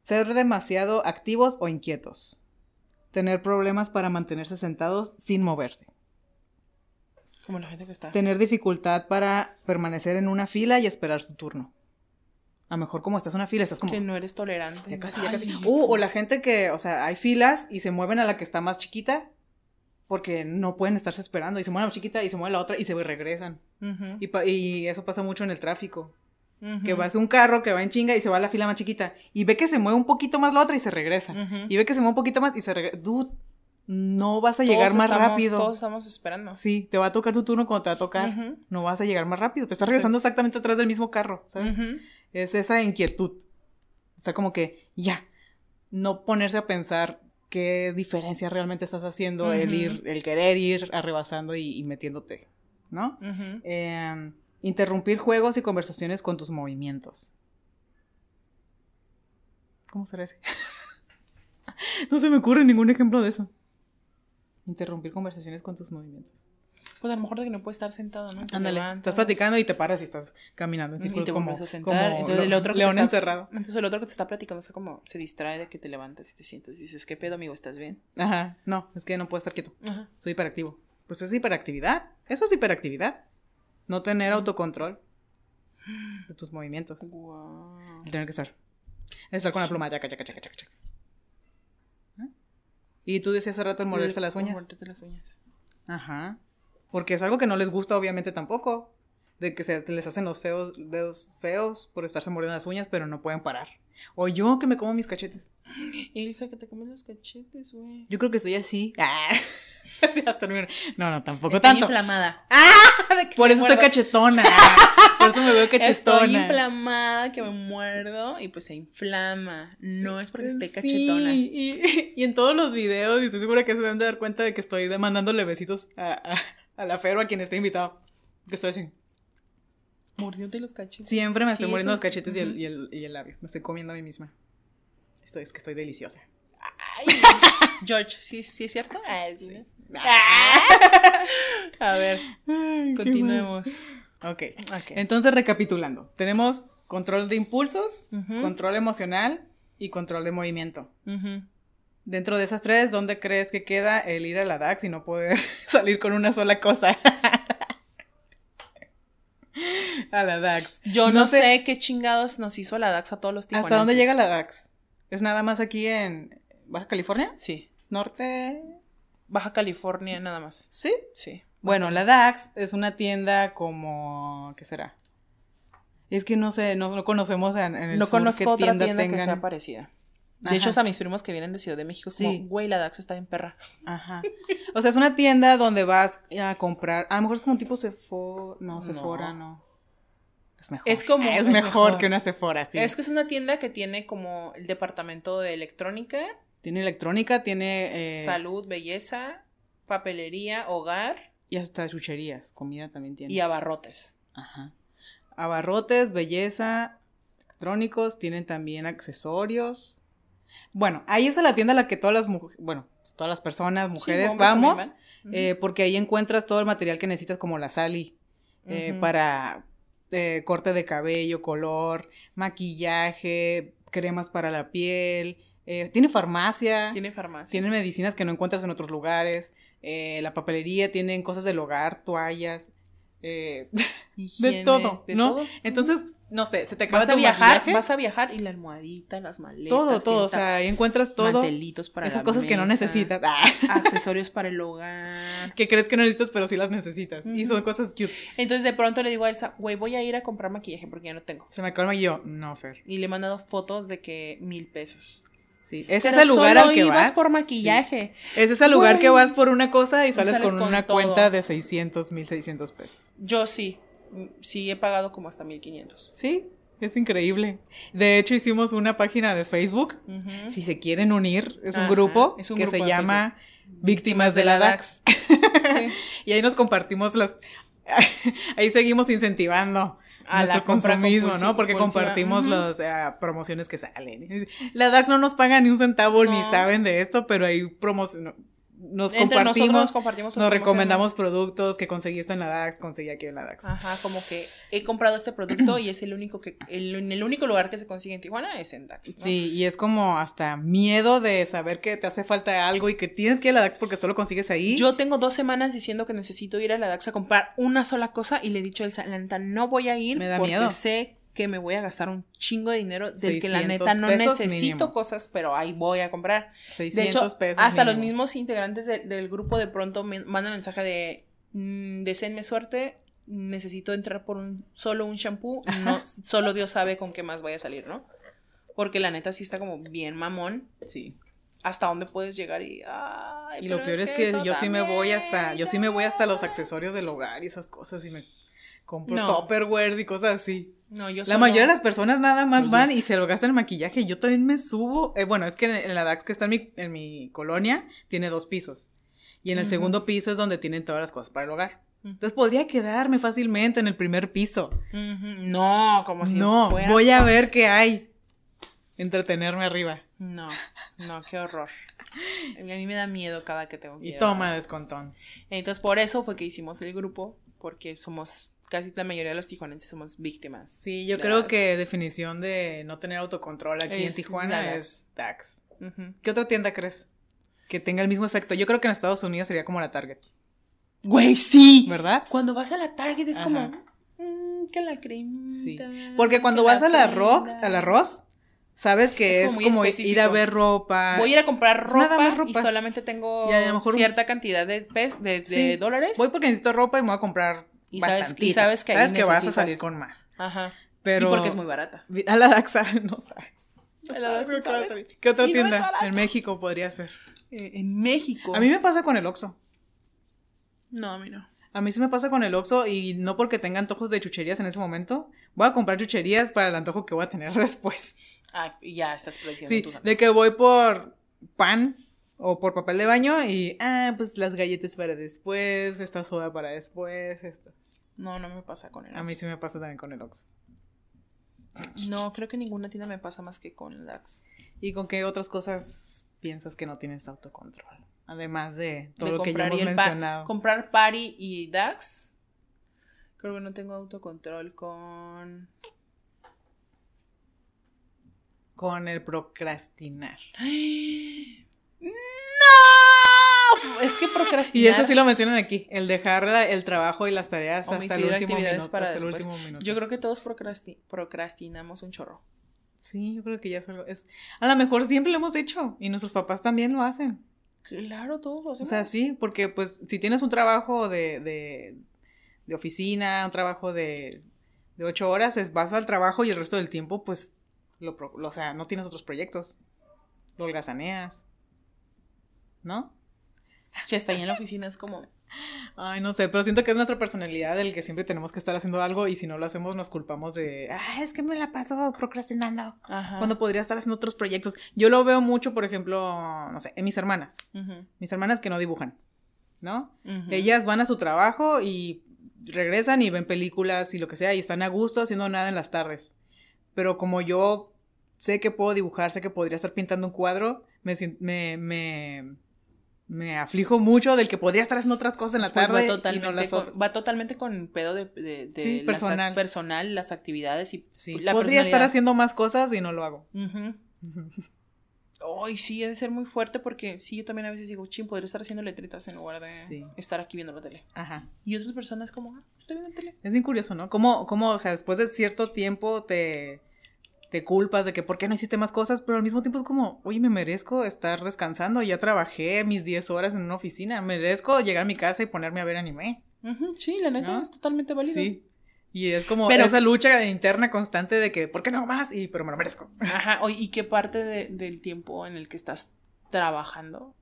Ser demasiado activos o inquietos. Tener problemas para mantenerse sentados sin moverse.
Como la gente que está.
Tener dificultad para permanecer en una fila y esperar su turno. A lo mejor como estás en una fila, estás como...
Que no eres tolerante.
Ya casi, ya casi. Uh, o la gente que, o sea, hay filas y se mueven a la que está más chiquita porque no pueden estarse esperando y se mueven a la chiquita y se mueve la otra y se regresan. y, eso pasa mucho en el tráfico. Que vas un carro que va en chinga y se va a la fila más chiquita y ve que se mueve un poquito más la otra y se regresa. Y ve que se mueve un poquito más y se regresa. Dude, no vas a llegar más rápido.
Todos estamos esperando.
Sí, te va a tocar tu turno cuando te va a tocar. No vas a llegar más rápido. Te estás regresando exactamente atrás del mismo carro, ¿sabes? Es esa inquietud. O sea, como que ya, no ponerse a pensar qué diferencia realmente estás haciendo el ir, el querer ir arrebasando y, metiéndote, ¿no? Em, interrumpir juegos y conversaciones con tus movimientos. ¿Cómo será ese? no se me ocurre ningún ejemplo de eso. Interrumpir conversaciones con tus movimientos.
Pues a lo mejor de que no puedes estar sentado, ¿no?
Ándale, estás platicando y te paras y estás caminando en círculos
y
como,
a sentar. entonces el otro
león encerrado.
Entonces el otro que te está platicando está como, se distrae de que te levantas y te sientas y dices, ¿qué pedo, amigo? ¿Estás bien?
Ajá, no, es que no puedo estar quieto. Ajá. Soy hiperactivo. Pues es hiperactividad. Eso es hiperactividad. No tener autocontrol de tus movimientos. Wow. El tener que estar. Estar con la pluma, chaca, chaca, chaca, chaca, Y tú decías hace rato el morderse las uñas.
Morderte las uñas.
Ajá. Porque es algo que no les gusta, obviamente, tampoco. De que se les hacen los feos, dedos feos por estarse mordiendo las uñas, pero no pueden parar. O yo que me como mis cachetes.
Elsa, que te comes los cachetes, güey.
Yo creo que estoy así. Ah. no, no, tampoco
estoy
tanto.
inflamada.
¡Ah! Por eso estoy cachetona. Por eso me veo cachetona.
Estoy inflamada, que me muerdo y pues se inflama. No es porque esté cachetona.
y, y, en todos los videos, y estoy segura que se deben de dar cuenta de que estoy demandándole besitos a, a la Fero, a quien esté invitado. Que estoy así.
Mordiéndote los cachetes.
Siempre me estoy mordiendo los cachetes y, el, y, el, y, el, labio. Me estoy comiendo a mí misma. Esto es que estoy deliciosa.
Ay, George, ¿sí, ¿sí es cierto? Ah, sí. Ah. A ver, continuemos.
Okay. ok. Entonces, recapitulando. Tenemos control de impulsos, control emocional y control de movimiento. Dentro de esas tres, ¿dónde crees que queda el ir a la DAX y no poder salir con una sola cosa? A la DAX.
Yo no, sé, qué chingados nos hizo la DAX a todos los
tiempos. ¿Hasta dónde llega la DAX? ¿Es nada más aquí en Baja California?
Sí.
¿Norte?
Baja California, nada más.
¿Sí?
Sí.
Bueno, la DAX es una tienda como. ¿Qué será? Es que no sé, no, conocemos en, el
no conozco otra tienda, que sea parecida. De hecho, a mis primos que vienen de Ciudad de México, sí. como, güey, la Dax está en perra.
Ajá. O sea, es una tienda donde vas a comprar. A lo mejor es como un tipo Sephora. No, Sephora no. Es mejor.
Es como.
Es, mejor, que una Sephora, sí.
Es que es una tienda que tiene como el departamento de electrónica.
Tiene electrónica, tiene.
Eh, Salud, belleza, papelería, hogar.
Y hasta chucherías, comida también tiene.
Y abarrotes.
Ajá. abarrotes, belleza, electrónicos, tienen también accesorios. Bueno, ahí es la tienda a la que todas las mujeres, bueno, todas las personas, mujeres, vamos, eh, porque ahí encuentras todo el material que necesitas como la Sally, eh, para eh, corte de cabello, color, maquillaje, cremas para la piel, tiene farmacia.
Tiene farmacia.
Tiene medicinas que no encuentras en otros lugares. la papelería, tienen cosas del hogar, toallas. Eh, de todo, ¿no? Entonces, no sé, se te acaba
vas a viajar, vas a viajar y la almohadita, las maletas,
todo, todo, o sea, ahí encuentras todo,
mantelitos para
esas cosas que no necesitas,
ah. accesorios para el hogar,
que crees que no necesitas, pero sí las necesitas, y son cosas cute.
Entonces, de pronto le digo a Elsa, güey, voy a ir a comprar maquillaje porque ya no tengo.
Se me acaba y yo, no, Fer.
Y le he mandado fotos de que mil pesos.
Sí, ese es el lugar al que vas.
por maquillaje.
Ese es el lugar que vas por una cosa y sales, con, una cuenta de 600, 1600 pesos.
Yo sí. Sí, he pagado como hasta 1500.
Sí, es increíble. De hecho, hicimos una página de Facebook. Si se quieren unir, es un grupo que se llama Víctimas de la DAX. sí. y ahí nos compartimos las. ahí seguimos incentivando a nuestro consumismo, ¿no? Porque compartimos las promociones que salen. La DAX no nos paga ni un centavo ni saben de esto, pero hay promociones nos compartimos, nos, compartimos nos recomendamos productos que conseguí esto en la DAX, conseguí aquí en la DAX.
Ajá, como que he comprado este producto y es el único que, el, el único lugar que se consigue en Tijuana es en DAX.
Sí, y es como hasta miedo de saber que te hace falta algo y que tienes que ir a la DAX porque solo consigues ahí.
Yo tengo dos semanas diciendo que necesito ir a la DAX a comprar una sola cosa y le he dicho a Elsa, la neta, no voy a ir porque sé que me voy a gastar un chingo de dinero del que la neta no necesito cosas, pero ahí voy a comprar. 600 de hecho, hasta los mismos integrantes del grupo de pronto me mandan mensaje de mmm, deseenme suerte, necesito entrar por un solo un shampoo, no solo Dios sabe con qué más voy a salir, ¿no? Porque la neta sí está como bien mamón. Sí. Hasta dónde puedes llegar y
y lo peor es que, yo sí me voy hasta yo sí me voy hasta los accesorios del hogar y esas cosas y me compro topperwares y cosas así. No, yo La mayoría de las personas nada más van y se lo gastan en maquillaje. Yo también me subo. Eh, bueno, es que en la DAX que está en mi, en mi colonia tiene dos pisos. Y en el segundo piso es donde tienen todas las cosas para el hogar. Entonces podría quedarme fácilmente en el primer piso.
No, como si
No, voy a ver qué hay. Entretenerme arriba.
No, no, qué horror. A mí me da miedo cada que tengo que
Y toma descontón.
Entonces por eso fue que hicimos el grupo, porque somos casi la mayoría de los tijuanenses somos víctimas.
Sí, yo creo que definición de no tener autocontrol aquí en Tijuana es tax. ¿Qué otra tienda crees que tenga el mismo efecto? Yo creo que en Estados Unidos sería como la Target.
Güey, sí.
¿Verdad?
Cuando vas a la Target es como mm, que la cremita. Sí.
Porque cuando vas a la Rox, al arroz, sabes que es, como, ir a ver ropa.
Voy a ir a comprar ropa, y solamente tengo cierta cantidad de, pes, de, dólares.
Voy porque necesito ropa y me voy a comprar y sabes, y sabes que, sabes que vas a salir con más.
Ajá. Pero, y porque es muy barata.
A la Daxa no sabes. A la Daxa sabes. ¿Qué otra tienda en México podría ser?
Eh, en México.
A mí me pasa con el Oxxo.
No, a mí no.
A mí sí me pasa con el Oxxo y no porque tenga antojos de chucherías en ese momento. Voy a comprar chucherías para el antojo que voy a tener después.
Ah, ya estás prediciendo
sí, tus de que voy por pan o por papel de baño y, ah, pues las galletas para después, esta soda para después, esto.
No, no me pasa con el Oxxo.
A mí sí me pasa también con el Oxxo.
No, creo que ninguna tienda me pasa más que con el Dax.
¿Y con qué otras cosas piensas que no tienes autocontrol? Además de todo lo que ya hemos mencionado.
comprar Pari y Dax. Creo que no tengo autocontrol con.
Con el procrastinar.
¡No! es que procrastinar.
Y eso sí lo mencionan aquí, el dejar el trabajo y las tareas hasta el, último minuto, para hasta el último minuto.
Yo creo que todos procrastinamos un chorro.
Sí, yo creo que ya es algo. Es, a lo mejor siempre lo hemos hecho y nuestros papás también lo hacen.
Claro, todos lo hacemos.
O sea, sí, porque pues si tienes un trabajo de, de, de oficina, un trabajo de, de ocho horas, es, vas al trabajo y el resto del tiempo, pues, lo, o sea, no tienes otros proyectos. Lo holgazaneas. ¿No?
Si está ahí en la oficina es como...
Ay, no sé, pero siento que es nuestra personalidad el que siempre tenemos que estar haciendo algo y si no lo hacemos nos culpamos de, ah, es que me la paso procrastinando. Cuando podría estar haciendo otros proyectos. Yo lo veo mucho, por ejemplo, no sé, en mis hermanas. Mis hermanas que no dibujan, ¿no? Ellas van a su trabajo y regresan y ven películas y lo que sea y están a gusto haciendo nada en las tardes. Pero como yo sé que puedo dibujar, sé que podría estar pintando un cuadro, me, me, me, me aflijo mucho del que podría estar haciendo otras cosas en la pues tarde.
va, totalmente con, va totalmente con pedo de, de, personal. personal, las actividades y
la Podría estar haciendo más cosas y no lo hago.
Ay, sí, debe ser muy fuerte porque sí, yo también a veces digo, ching, podría estar haciendo letritas en lugar de estar aquí viendo la tele. Ajá. Y otras personas como, ah, estoy viendo la tele.
Es bien curioso, ¿no? Como, como, o sea, después de cierto tiempo te, te culpas de que por qué no hiciste más cosas, pero al mismo tiempo es como, oye, me merezco estar descansando, ya trabajé mis 10 horas en una oficina, merezco llegar a mi casa y ponerme a ver anime.
Sí, la neta es totalmente válido. Sí.
Y es como esa lucha interna constante de que, ¿por qué no más? Y, pero me lo merezco.
Ajá, ¿y qué parte del tiempo en el que estás trabajando?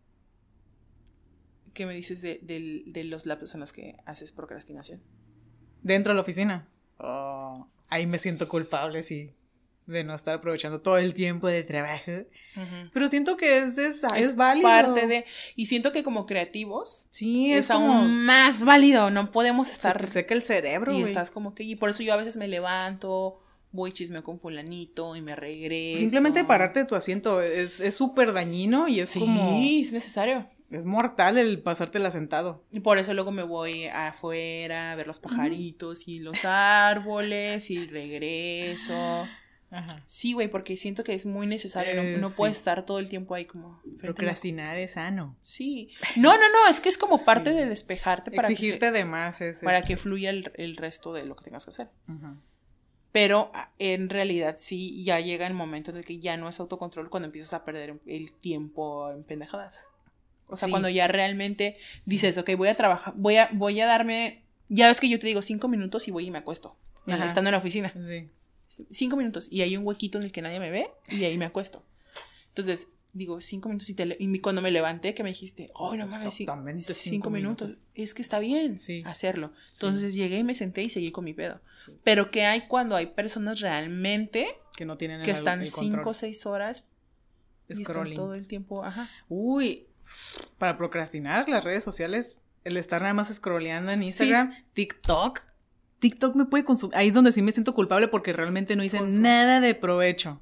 ¿Qué me dices de, de, los lapsos en los que haces procrastinación?
Dentro de la oficina. Oh, ahí me siento culpable, sí de no estar aprovechando todo el tiempo de trabajo. Pero siento que es, es, es, válido.
parte de. Y siento que como creativos. Sí, es, aún más válido. No podemos estar.
Se te seca el cerebro.
Y estás como que. Y por eso yo a veces me levanto. Voy chismeo con fulanito y me regreso.
Simplemente pararte de tu asiento es súper dañino y es como.
Sí, es necesario.
Es mortal el pasártela sentado.
Y por eso luego me voy afuera a ver los pajaritos y los árboles y regreso. Sí, güey, porque siento que es muy necesario. no, puedes estar todo el tiempo ahí como.
Procrastinar es sano.
Sí. No, no, no, es que es como parte de despejarte
para Exigirte de más
Para que fluya el, resto de lo que tengas que hacer. Pero en realidad sí, ya llega el momento en el que ya no es autocontrol cuando empiezas a perder el tiempo en pendejadas. O sea, cuando ya realmente dices, ok, voy a trabajar, voy a, voy a darme. Ya ves que yo te digo cinco minutos y voy y me acuesto. Estando en la oficina. Sí cinco minutos y hay un huequito en el que nadie me ve y ahí me acuesto. Entonces, digo, cinco minutos y, y cuando me levanté que me dijiste, oh, no mames, Exactamente cinco, minutos. Es que está bien hacerlo. Entonces llegué y me senté y seguí con mi pedo. Pero ¿qué hay cuando hay personas realmente
que no tienen
que están cinco o seis horas Scrolling. todo el tiempo, ajá.
Uy, para procrastinar las redes sociales, el estar nada más scrolleando en Instagram, TikTok, TikTok me puede consumir. Ahí es donde sí me siento culpable porque realmente no hice nada de provecho.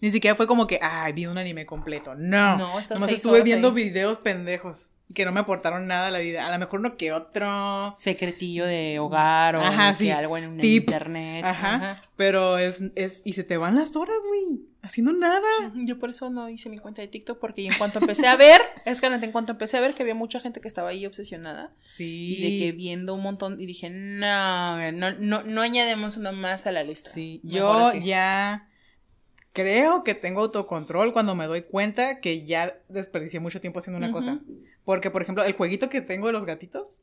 Ni siquiera fue como que, ay, vi un anime completo. No. No, Nomás estuve viendo videos pendejos que no me aportaron nada a la vida. A lo mejor no que otro.
Secretillo de hogar o algo en internet.
Ajá. Pero es, es. Y se te van las horas, güey. Haciendo nada.
Yo por eso no hice mi cuenta de TikTok, porque en cuanto empecé a ver, es que en cuanto empecé a ver que había mucha gente que estaba ahí obsesionada. Sí. Y de que viendo un montón, y dije, no, no, no, no añademos una más a la lista.
Sí, yo ya creo que tengo autocontrol cuando me doy cuenta que ya desperdicié mucho tiempo haciendo una cosa. Porque, por ejemplo, el jueguito que tengo de los gatitos.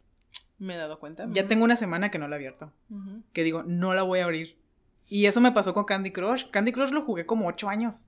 Me he dado cuenta.
Ya tengo una semana que no la he abierto. Que digo, no la voy a abrir. Y eso me pasó con Candy Crush. Candy Crush lo jugué como ocho años.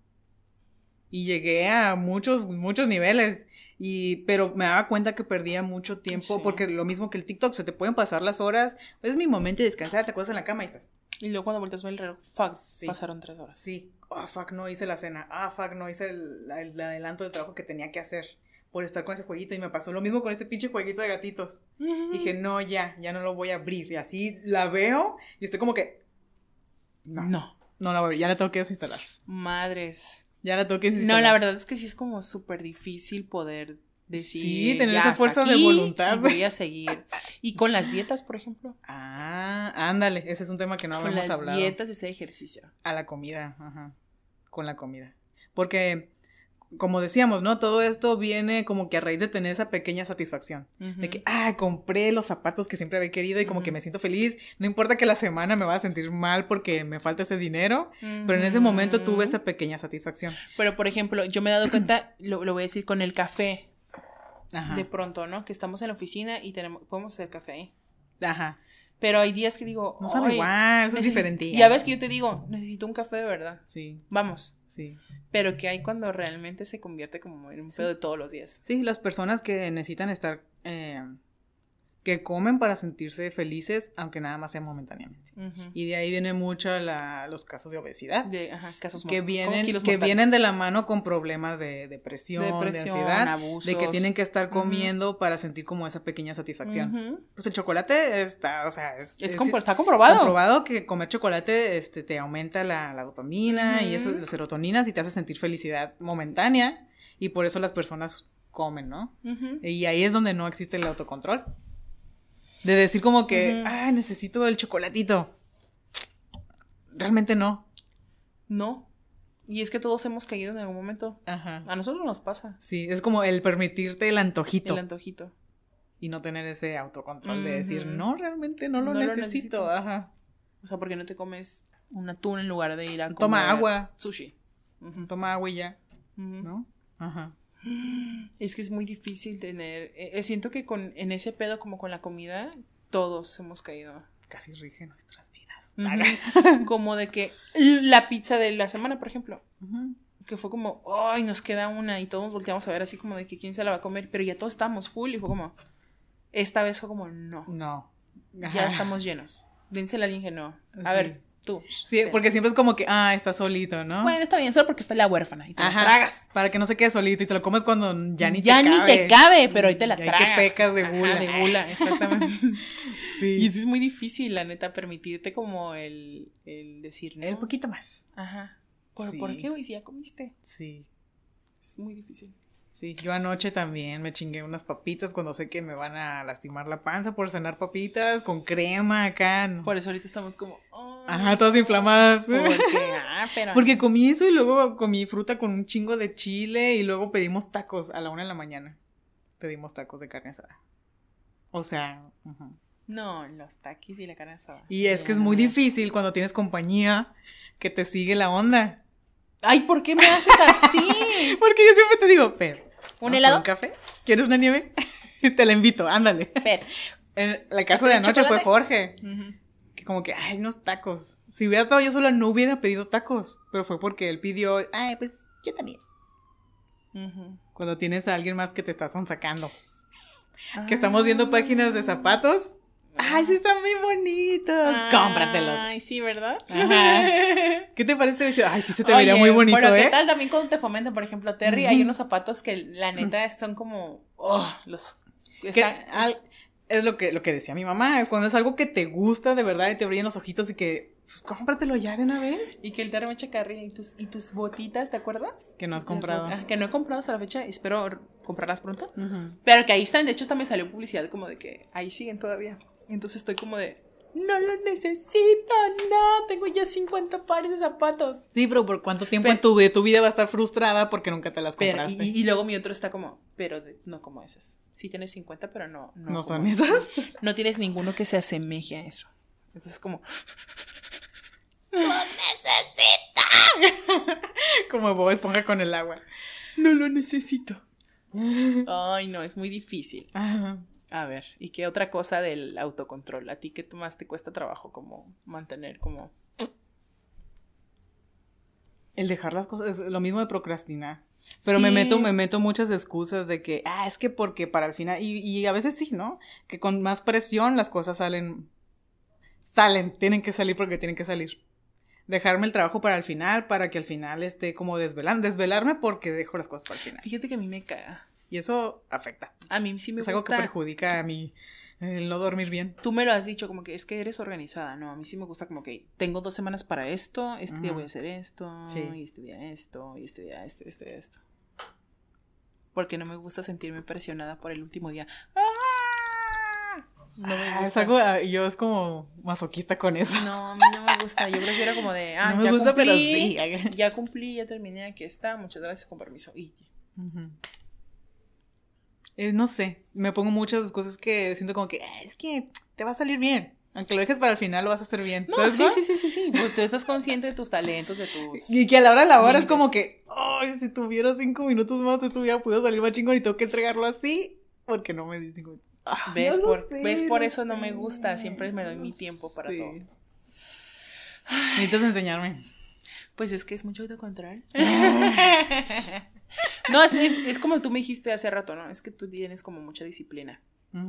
Y llegué a muchos, muchos niveles. Y, pero me daba cuenta que perdía mucho tiempo. Porque lo mismo que el TikTok, se te pueden pasar las horas. Es mi momento de descansar, te acuestas en la cama y estás.
Y luego cuando ver el reloj, fuck, pasaron tres horas.
Sí. Ah, fuck, no hice la cena. Ah, fuck, no hice el, adelanto del trabajo que tenía que hacer por estar con ese jueguito. Y me pasó lo mismo con este pinche jueguito de gatitos. Dije, no, ya, ya no lo voy a abrir. Y así la veo y estoy como que. No. No. No la voy a abrir, ya la tengo que desinstalar.
Madres.
Ya la tengo que desinstalar.
No, la verdad es que sí es como súper difícil poder decir.
Sí, tener esa fuerza de voluntad.
voy a seguir. Y con las dietas, por ejemplo.
Ah, ándale, ese es un tema que no habíamos hablado. Con las
dietas, ese ejercicio.
A la comida, ajá con la comida. Porque, como decíamos, ¿no? Todo esto viene como que a raíz de tener esa pequeña satisfacción. De que, ah, compré los zapatos que siempre había querido y como que me siento feliz. No importa que la semana me va a sentir mal porque me falta ese dinero, pero en ese momento tuve esa pequeña satisfacción.
Pero, por ejemplo, yo me he dado cuenta, lo, lo voy a decir con el café. Ajá. De pronto, ¿no? Que estamos en la oficina y tenemos, podemos hacer café ahí. Ajá. Pero hay días que digo.
No sabe igual, es diferente.
Ya ves que yo te digo, necesito un café de verdad. Sí. Vamos. Sí. Pero que hay cuando realmente se convierte como en un pedo de todos los días.
Sí, las personas que necesitan estar. Eh, que comen para sentirse felices, aunque nada más sea momentáneamente. Y de ahí vienen mucho los casos de obesidad.
De, ajá, casos
que vienen, que vienen de la mano con problemas de depresión, de, ansiedad, de que tienen que estar comiendo para sentir como esa pequeña satisfacción. Pues el chocolate está, o sea, es,
está comprobado.
comprobado que comer chocolate este, te aumenta la, dopamina y eso, las serotoninas y te hace sentir felicidad momentánea y por eso las personas comen, ¿no? Y ahí es donde no existe el autocontrol. De decir como que, ah, necesito el chocolatito. Realmente no.
No. Y es que todos hemos caído en algún momento. Ajá. A nosotros nos pasa.
Sí, es como el permitirte el antojito.
El antojito.
Y no tener ese autocontrol de decir, no, realmente no lo, necesito. Ajá.
O sea, porque no te comes un atún en lugar de ir a comer
Toma agua.
Sushi.
Toma agua y ya. ¿No? Ajá.
Es que es muy difícil tener. Eh, eh, siento que con, en ese pedo, como con la comida, todos hemos caído.
Casi rige nuestras vidas.
como de que la pizza de la semana, por ejemplo. Que fue como, ay, nos queda una y todos volteamos a ver así como de que quién se la va a comer, pero ya todos estamos full y fue como, esta vez fue como, no.
No.
Ya estamos llenos. Dénsela al alguien no. A ver, tú.
Sí, porque siempre es como que, ah, está solito, ¿no?
Bueno, está bien, solo porque está la huérfana y te la tragas.
Para que no se quede solito y te lo comes cuando ya ni
te cabe. Ya ni te cabe, pero ahí te la tragas.
que pecas de gula.
de gula, exactamente. sí. Y eso es muy difícil, la neta, permitirte como el, el decir, ¿no?
El poquito más.
Ajá. ¿Por, ¿por qué, güey? Si ya comiste.
Sí.
Es muy difícil.
Sí, yo anoche también me chingué unas papitas cuando sé que me van a lastimar la panza por cenar papitas con crema acá.
Por eso ahorita estamos como...
Ajá, todas inflamadas. Ah, Porque comí eso y luego comí fruta con un chingo de chile y luego pedimos tacos a la una de la mañana. Pedimos tacos de carne asada. O sea...
No, los taquis y la carne asada.
Y es que es muy difícil cuando tienes compañía que te sigue la onda.
Ay, ¿por qué me haces así?
Porque yo siempre te digo, Fer.
¿Un helado?
¿Un café? ¿Quieres una nieve? sí, te la invito, ándale.
Fer.
En la casa de anoche fue Jorge. Que como que, ay, unos tacos. Si hubiera estado yo sola, no hubiera pedido tacos. Pero fue porque él pidió, ay, pues yo también. Cuando tienes a alguien más que te está sacando. Que estamos viendo páginas de zapatos Ay, sí están muy bonitos. Cómpratelos.
Ay, sí, ¿verdad?
¿Qué te parece este Ay, sí se te vería muy bonito,
Pero
¿qué
¿eh? tal también cuando te fomentan, por ejemplo, Terry? Hay unos zapatos que la neta son como, oh, los
es lo que, lo que decía mi mamá, cuando es algo que te gusta de verdad y te brillan los ojitos y que, pues cómpratelo ya de una vez.
Y que el Terry me echa carrilla y tus, y tus botitas, ¿te acuerdas?
Que no has comprado.
que no he comprado hasta la fecha, espero comprarlas pronto. Pero que ahí están, de hecho también salió publicidad como de que ahí siguen todavía. Entonces estoy como de, no lo necesito, no, tengo ya 50 pares de zapatos.
Sí, pero ¿por cuánto tiempo en tu, de tu vida va a estar frustrada porque nunca te las compraste?
y, luego mi otro está como, pero no como esas. Sí tienes 50, pero no.
¿No, ¿No son esas?
No tienes ninguno que se asemeje a eso. Entonces como... ¡No necesito!
como Bob Esponja con el agua.
No lo necesito. Ay, no, es muy difícil. Ajá. A ver, ¿y qué otra cosa del autocontrol? ¿A ti qué más te cuesta trabajo como mantener como...
El dejar las cosas, es lo mismo de procrastinar. Pero me meto, me meto muchas excusas de que, ah, es que porque para el final, y, y a veces sí, ¿no? Que con más presión las cosas salen, salen, tienen que salir porque tienen que salir. Dejarme el trabajo para el final, para que al final esté como desvelando, desvelarme porque dejo las cosas para el final.
Fíjate que a mí me caga.
Y eso afecta.
A mí sí me
gusta. Es algo que perjudica a mí el no dormir bien.
Tú me lo has dicho, como que es que eres organizada, ¿no? A mí sí me gusta como que tengo dos semanas para esto, este día voy a hacer esto, y este día esto, y este día esto, y este día esto. Porque no me gusta sentirme presionada por el último día. ¡Ah!
No me ah, gusta. Es algo, ah, yo es como masoquista con eso.
No, a mí no me gusta. Yo prefiero como de, ah, ya cumplí, Ya cumplí, ya terminé, aquí está, muchas gracias, con permiso. Y
eh, no sé, me pongo muchas cosas que siento como que es que te va a salir bien. Aunque lo dejes para el final, lo vas a hacer bien.
No, sí, sí, sí, sí, sí. Tú estás consciente de tus talentos, de tus.
Y que a la hora de la hora es como que, ay, si tuviera cinco minutos más, esto hubiera podido salir más chingón y tengo que entregarlo así, porque no me di cinco minutos.
Ah, ¿Ves, por, ¿Ves? Por eso no me gusta. Siempre me doy mi tiempo para todo.
Necesitas enseñarme.
Pues es que es mucho autocontrol. No, es, es, como tú me dijiste hace rato, ¿no? Es que tú tienes como mucha disciplina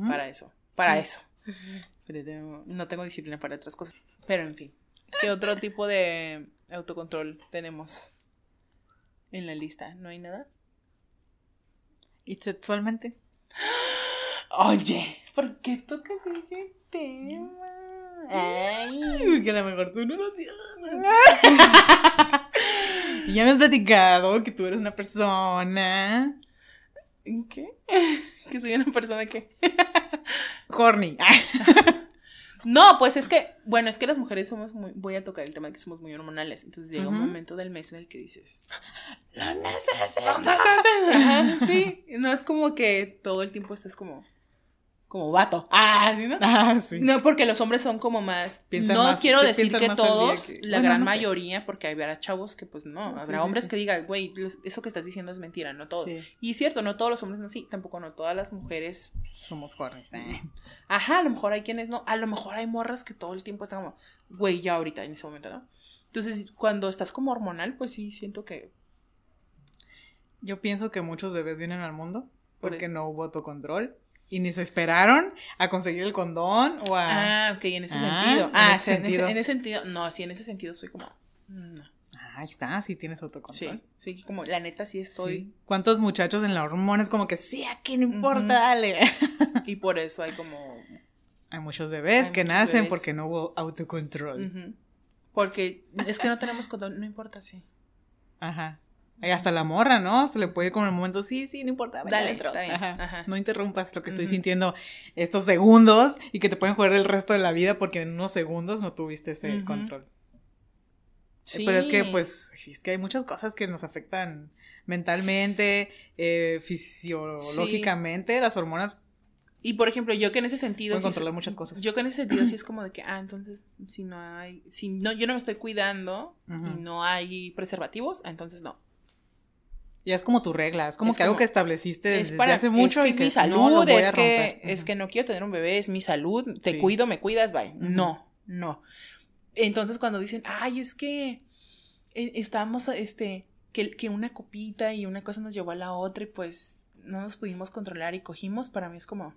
para eso. para eso. Pero no tengo disciplina para otras cosas. Pero en fin, ¿qué otro tipo de autocontrol tenemos en la lista? ¿No hay nada?
¿Y sexualmente?
Oye, ¿por qué tocas ese tema? Ay,
que a lo mejor tú no lo ya me has platicado que tú eres una persona.
¿Qué? Que soy una persona que.
Horny.
No, pues es que, bueno, es que las mujeres somos muy, voy a tocar el tema de que somos muy hormonales, entonces llega un momento del mes en el que dices,
lo necesito.
Ajá, sí, no es como que todo el tiempo estés como, como vato. Ah, ¿sí, no?
Ah, sí.
No, porque los hombres son como más. no quiero decir que todos, la gran mayoría, porque habrá chavos que pues no. Habrá hombres que digan, güey, eso que estás diciendo es mentira, no todo. Y es cierto, no todos los hombres no sí, tampoco no todas las mujeres
somos jóvenes.
Ajá, a lo mejor hay quienes no. A lo mejor hay morras que todo el tiempo están como, güey, ya ahorita en ese momento, ¿no? Entonces, cuando estás como hormonal, pues sí, siento que.
Yo pienso que muchos bebés vienen al mundo porque no hubo autocontrol y ni se esperaron a conseguir el condón o
a... Ah, ok, en ese ah, sentido. Ah, en, ese sentido. En, ese, sentido. No, sí, en ese sentido soy como... No.
Ah, ahí está, sí tienes autocontrol.
Sí, sí, como la neta sí estoy...
¿Cuántos muchachos en la hormona es como que sí, aquí no importa, dale?
y por eso hay como...
Hay muchos bebés que nacen porque no hubo autocontrol.
Porque es que no tenemos condón, no importa, sí.
Ajá. Hasta la morra, ¿no? Se le puede ir como en el momento, sí, sí, no importa,
dale,
No interrumpas lo que estoy sintiendo estos segundos y que te pueden jugar el resto de la vida porque en unos segundos no tuviste ese control. Sí. Pero es que, pues, es que hay muchas cosas que nos afectan mentalmente, eh, fisiológicamente, las hormonas.
Y por ejemplo, yo que en ese sentido.
controlar muchas cosas.
Yo que en ese sentido sí es como de que, ah, entonces, si no hay. Si no, yo no me estoy cuidando y no hay preservativos, entonces no.
Ya es como tu regla, es como que algo que estableciste desde hace mucho.
Es que es mi salud, es, que, es que no quiero tener un bebé, es mi salud, te cuido, me cuidas, bye. No, no. Entonces cuando dicen, ay, es que eh, estábamos, este, que, que una copita y una cosa nos llevó a la otra y pues no nos pudimos controlar y cogimos, para mí es como,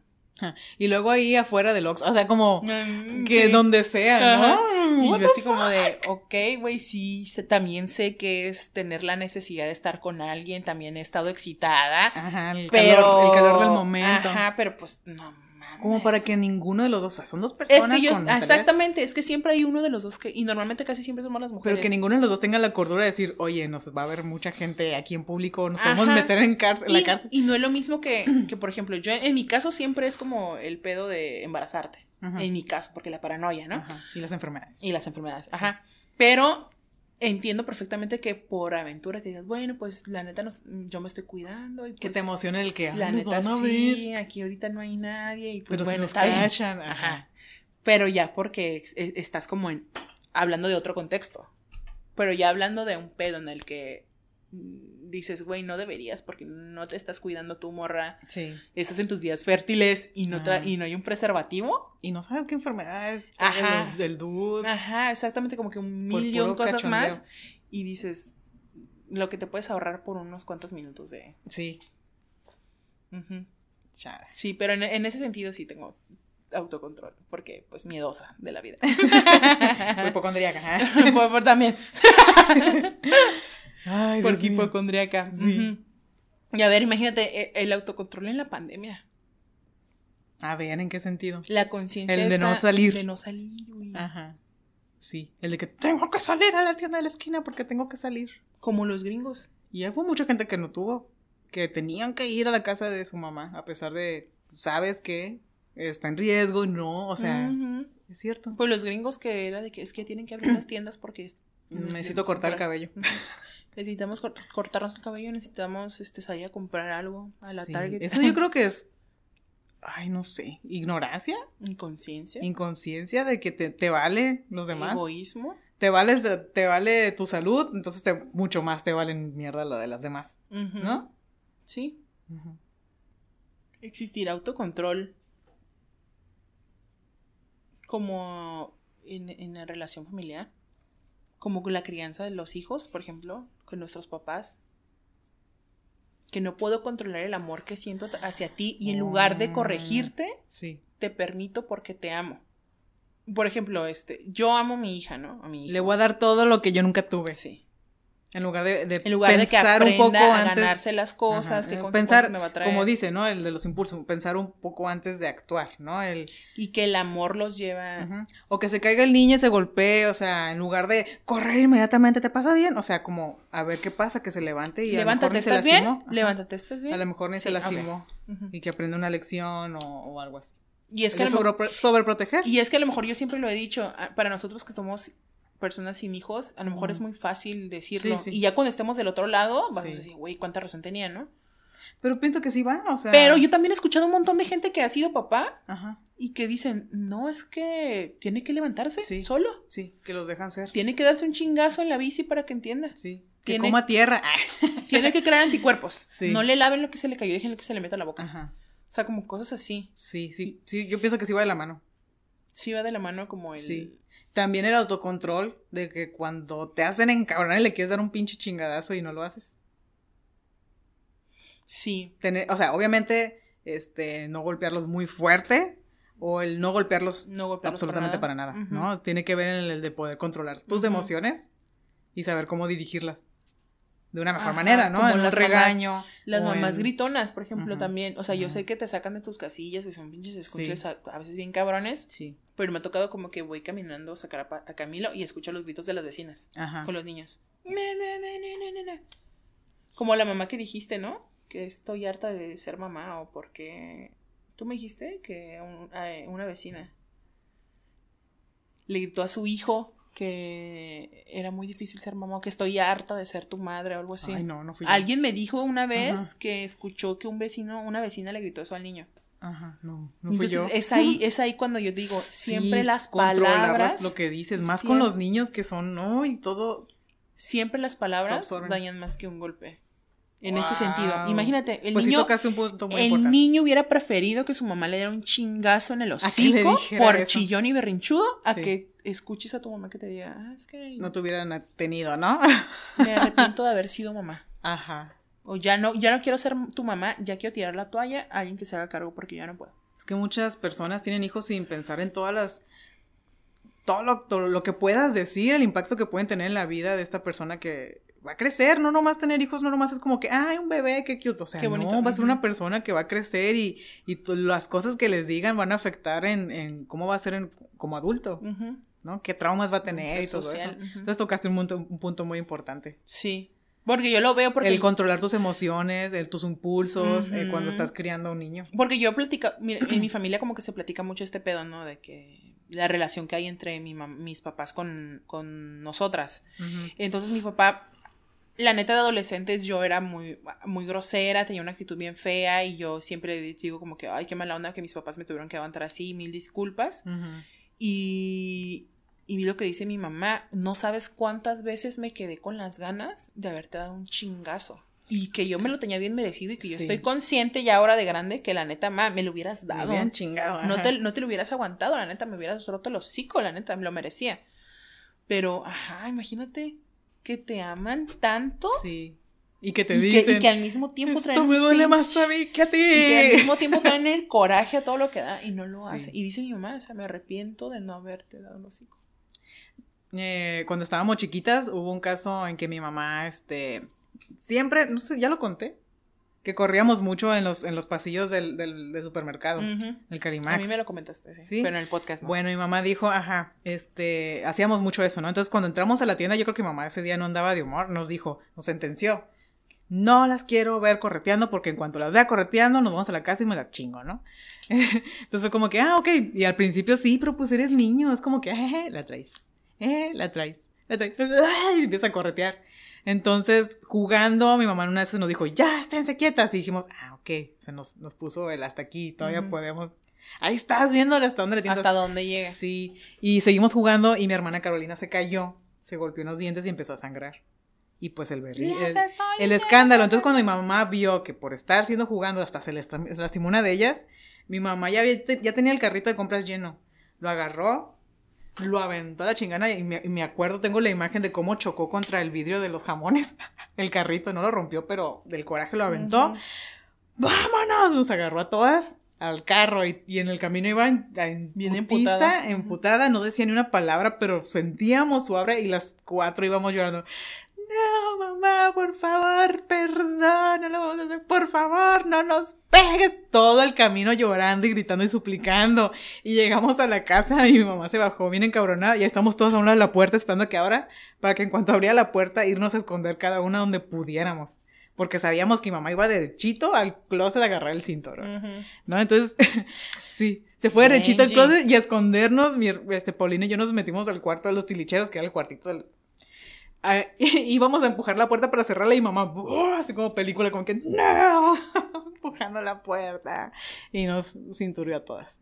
y luego ahí afuera del Ox, o sea, como mm, que donde sea, ¿no?
Y yo así como de, ok, güey, sí, también sé que es tener la necesidad de estar con alguien, también he estado excitada.
Ajá, el, calor, el calor del momento.
Ajá, pero pues no
como para que ninguno de los dos, o sea, son dos personas.
Es que yo, exactamente, es que siempre hay uno de los dos que, y normalmente casi siempre somos las mujeres.
Pero que ninguno de los dos tenga la cordura de decir, oye, nos va a ver mucha gente aquí en público, nos podemos meter en, cárcel, la cárcel.
Y no es lo mismo que, que, por ejemplo, yo en mi caso siempre es como el pedo de embarazarte. En mi caso, porque la paranoia, ¿no?
Ajá. Y las enfermedades.
Y las enfermedades, ajá. Pero entiendo perfectamente que por aventura que digas, bueno, pues la neta yo me estoy cuidando y
que te pues, emociona el que
la neta sí, aquí ahorita no hay nadie y pues bueno, está bien. Ajá. Pero ya porque e, estás como en hablando de otro contexto. Pero ya hablando de un pedo en el que Mm, dices, güey, no deberías porque no te estás cuidando tu morra.
Sí.
Estás en tus días fértiles y no, y no hay un preservativo.
Y no sabes qué enfermedades. Ajá. del dude.
Ajá, exactamente, como que un millón cosas más. Y dices, lo que te puedes ahorrar por unos cuantos minutos de.
Sí.
Sí, pero en, en, ese sentido sí tengo autocontrol, porque pues miedosa de la vida.
hipocondríaca.
por, por también. Porque hipocondríaca. Y a ver, imagínate e, el autocontrol en la pandemia.
A ver, ¿en qué sentido?
La conciencia
El de no salir.
De no salir,
Ajá. Sí, el de que tengo que salir a la tienda de la esquina porque tengo que salir.
Como los gringos.
Y hubo mucha gente que no tuvo, que tenían que ir a la casa de su mamá, a pesar de, sabes que está en riesgo, no, o sea, es cierto.
Pues los gringos que era de que es que tienen que abrir las tiendas porque
necesito cortar el cabello
necesitamos cortarnos el cabello, necesitamos este, salir a comprar algo a la Target.
Eso yo creo que es, ay, no sé, ignorancia.
Inconsciencia.
Inconsciencia de que te, vale los demás.
Egoísmo.
Te, vales, te vale tu salud, entonces te, mucho más te valen mierda la de las demás, ¿no?
Sí. Existir autocontrol como en, en la relación familiar como la crianza de los hijos, por ejemplo, con nuestros papás, que no puedo controlar el amor que siento hacia ti y en lugar de corregirte,
sí.
te permito porque te amo. Por ejemplo, este, yo amo a mi hija, ¿no? A mi hija.
Le voy a dar todo lo que yo nunca tuve. Sí. En lugar de, de
en lugar pensar de que un poco a ganarse las cosas, que
pensar, me va a traer. Como dice, ¿no? El de los impulsos, pensar un poco antes de actuar, ¿no? El...
Y que el amor los lleva.
O que se caiga el niño y se golpee, o sea, en lugar de correr inmediatamente, ¿te pasa bien? O sea, como a ver qué pasa, que se levante y
Levántate,
a
¿estás bien? Levántate, ¿estás bien?
A lo mejor ni se lastimó y que aprende una lección o, o algo así. Y es que sobre, sobreproteger.
Y es que a lo mejor yo siempre lo he dicho, para nosotros que somos personas sin hijos, a lo mejor es muy fácil decirlo. Y ya cuando estemos del otro lado, vamos a decir, güey, cuánta razón tenía, ¿no?
Pero pienso que sí va, o sea.
Pero yo también he escuchado un montón de gente que ha sido papá y que dicen, no, es que tiene que levantarse solo.
Sí, que los dejan ser.
Tiene que darse un chingazo en la bici para que entienda.
Sí. Que tiene, coma tierra.
tiene que crear anticuerpos. No le laven lo que se le cayó, déjenlo que se le meta a la boca. Ajá. O sea, como cosas así.
Sí, sí, sí, yo pienso que sí va de la mano.
Sí va de la mano como el... Sí.
También el autocontrol de que cuando te hacen encabronar y le quieres dar un pinche chingadazo y no lo haces.
Sí.
Tener, o sea, obviamente, este, no golpearlos muy fuerte o el no golpearlos, no absolutamente para nada, ¿no? Tiene que ver en el de poder controlar tus emociones y saber cómo dirigirlas de una mejor manera, ¿no? En los regaño.
las mamás gritonas, por ejemplo, también. O sea, yo sé que te sacan de tus casillas y son pinches escuches a, veces bien cabrones. Sí. Pero me ha tocado como que voy caminando a sacar a, Camilo y escucho los gritos de las vecinas con los niños. como la mamá que dijiste, ¿no? Que estoy harta de ser mamá o porque... Tú me dijiste que una vecina le gritó a su hijo que era muy difícil ser mamá, que estoy harta de ser tu madre o algo así. Ay, no, no fui Alguien me dijo una vez que escuchó que un vecino, una vecina le gritó eso al niño.
Ajá, no, no fui Entonces,
es ahí, es ahí cuando yo digo, siempre las palabras.
lo que dices, más con los niños que son, ¿no? Y todo.
Siempre las palabras dañan más que un golpe en ese sentido. Imagínate, el pues niño. el niño hubiera preferido que su mamá le diera un chingazo en el hocico por chillón y berrinchudo a que escuches a tu mamá que te diga, ah, es que.
No te hubieran tenido, ¿no?
Me arrepiento de haber sido mamá. Ajá. O ya no, ya no quiero ser tu mamá, ya quiero tirar la toalla a alguien que se haga cargo porque ya no puedo.
Es que muchas personas tienen hijos sin pensar en todas las. Todo lo, todo lo que puedas decir, el impacto que pueden tener en la vida de esta persona que va a crecer, no nomás tener hijos, no nomás es como que, ay, un bebé, qué cute, o sea, no, va a ser una persona que va a crecer y, y las cosas que les digan van a afectar en, en cómo va a ser como adulto, ¿no? ¿Qué traumas va a tener y todo eso? Entonces tocaste un punto, un punto muy importante.
Sí. Porque yo lo veo porque...
El controlar tus emociones, el, tus impulsos, eh, cuando estás criando a un niño.
Porque yo platico, en mi familia como que se platica mucho este pedo, ¿no? De que la relación que hay entre mi mis papás con, con nosotras. Entonces mi papá la neta de adolescentes yo era muy, muy grosera, tenía una actitud bien fea y yo siempre digo como que, ay, qué mala onda que mis papás me tuvieron que aguantar así, mil disculpas. Y, y vi lo que dice mi mamá, no sabes cuántas veces me quedé con las ganas de haberte dado un chingazo. Y que yo me lo tenía bien merecido y que yo estoy consciente ya ahora de grande que la neta, ma, me lo hubieras dado. Me chingado. No te, no te, lo hubieras aguantado, la neta, me hubieras roto el hocico, la neta, me lo merecía. Pero, ajá, imagínate, que te aman tanto. Sí.
Y que te dicen.
y que al mismo tiempo
traen. Esto me duele más a mí que a ti.
Y que al mismo tiempo traen el coraje a todo lo que da y no lo hace. Y dice mi mamá, o sea, me arrepiento de no haberte dado los hijos.
Eh, cuando estábamos chiquitas, hubo un caso en que mi mamá, este. Siempre, no sé, ya lo conté que corríamos mucho en los, en los pasillos del, del, supermercado, el Carimax.
A mí me lo comentaste, sí, pero en el podcast no.
Bueno, mi mamá dijo, ajá, este, hacíamos mucho eso, ¿no? Entonces, cuando entramos a la tienda, yo creo que mi mamá ese día no andaba de humor, nos dijo, nos sentenció, no las quiero ver correteando porque en cuanto las vea correteando, nos vamos a la casa y me la chingo, ¿no? Entonces fue como que, ah, ok, y al principio sí, pero pues eres niño, es como que, eh, la traes, eh, la traes, la traes, y empieza a corretear. Entonces, jugando, mi mamá una vez nos dijo, ya, esténse quietas. Y dijimos, ah, ok, se nos, nos puso el hasta aquí, todavía podemos. Ahí estás viéndole hasta dónde le
tienes. Hasta dónde llega.
Sí. Y seguimos jugando y mi hermana Carolina se cayó, se golpeó unos dientes y empezó a sangrar. Y pues el berri, el, escándalo. Entonces cuando mi mamá vio que por estar siendo jugando hasta se lastimó una de ellas, mi mamá ya, ya tenía el carrito de compras lleno. Lo agarró, lo aventó a la chingana y me, acuerdo, tengo la imagen de cómo chocó contra el vidrio de los jamones. El carrito no lo rompió, pero del coraje lo aventó. ¡Vámonos! Nos agarró a todas al carro y, en el camino iba en, bien emputada. emputada, no decía ni una palabra, pero sentíamos su abra y las cuatro íbamos llorando. No, mamá, por favor, perdón, no lo vamos a hacer, por favor, no nos pegues. Todo el camino llorando y gritando y suplicando. Y llegamos a la casa y mi mamá se bajó bien encabronada. Ya estamos todos a una de la puerta esperando que abra para que en cuanto abría la puerta irnos a esconder cada una donde pudiéramos porque sabíamos que mi mamá iba derechito al closet a agarrar el cinturón, ¿no? Entonces, sí, se fue derechito al closet y a escondernos, mi, este, Paulina y yo nos metimos al cuarto de los tilicheros, que era el cuartito del... Ah, íbamos a empujar la puerta para cerrarla y mamá, así como película, como que, ¡no! empujando la puerta. Y nos cinturió a todas.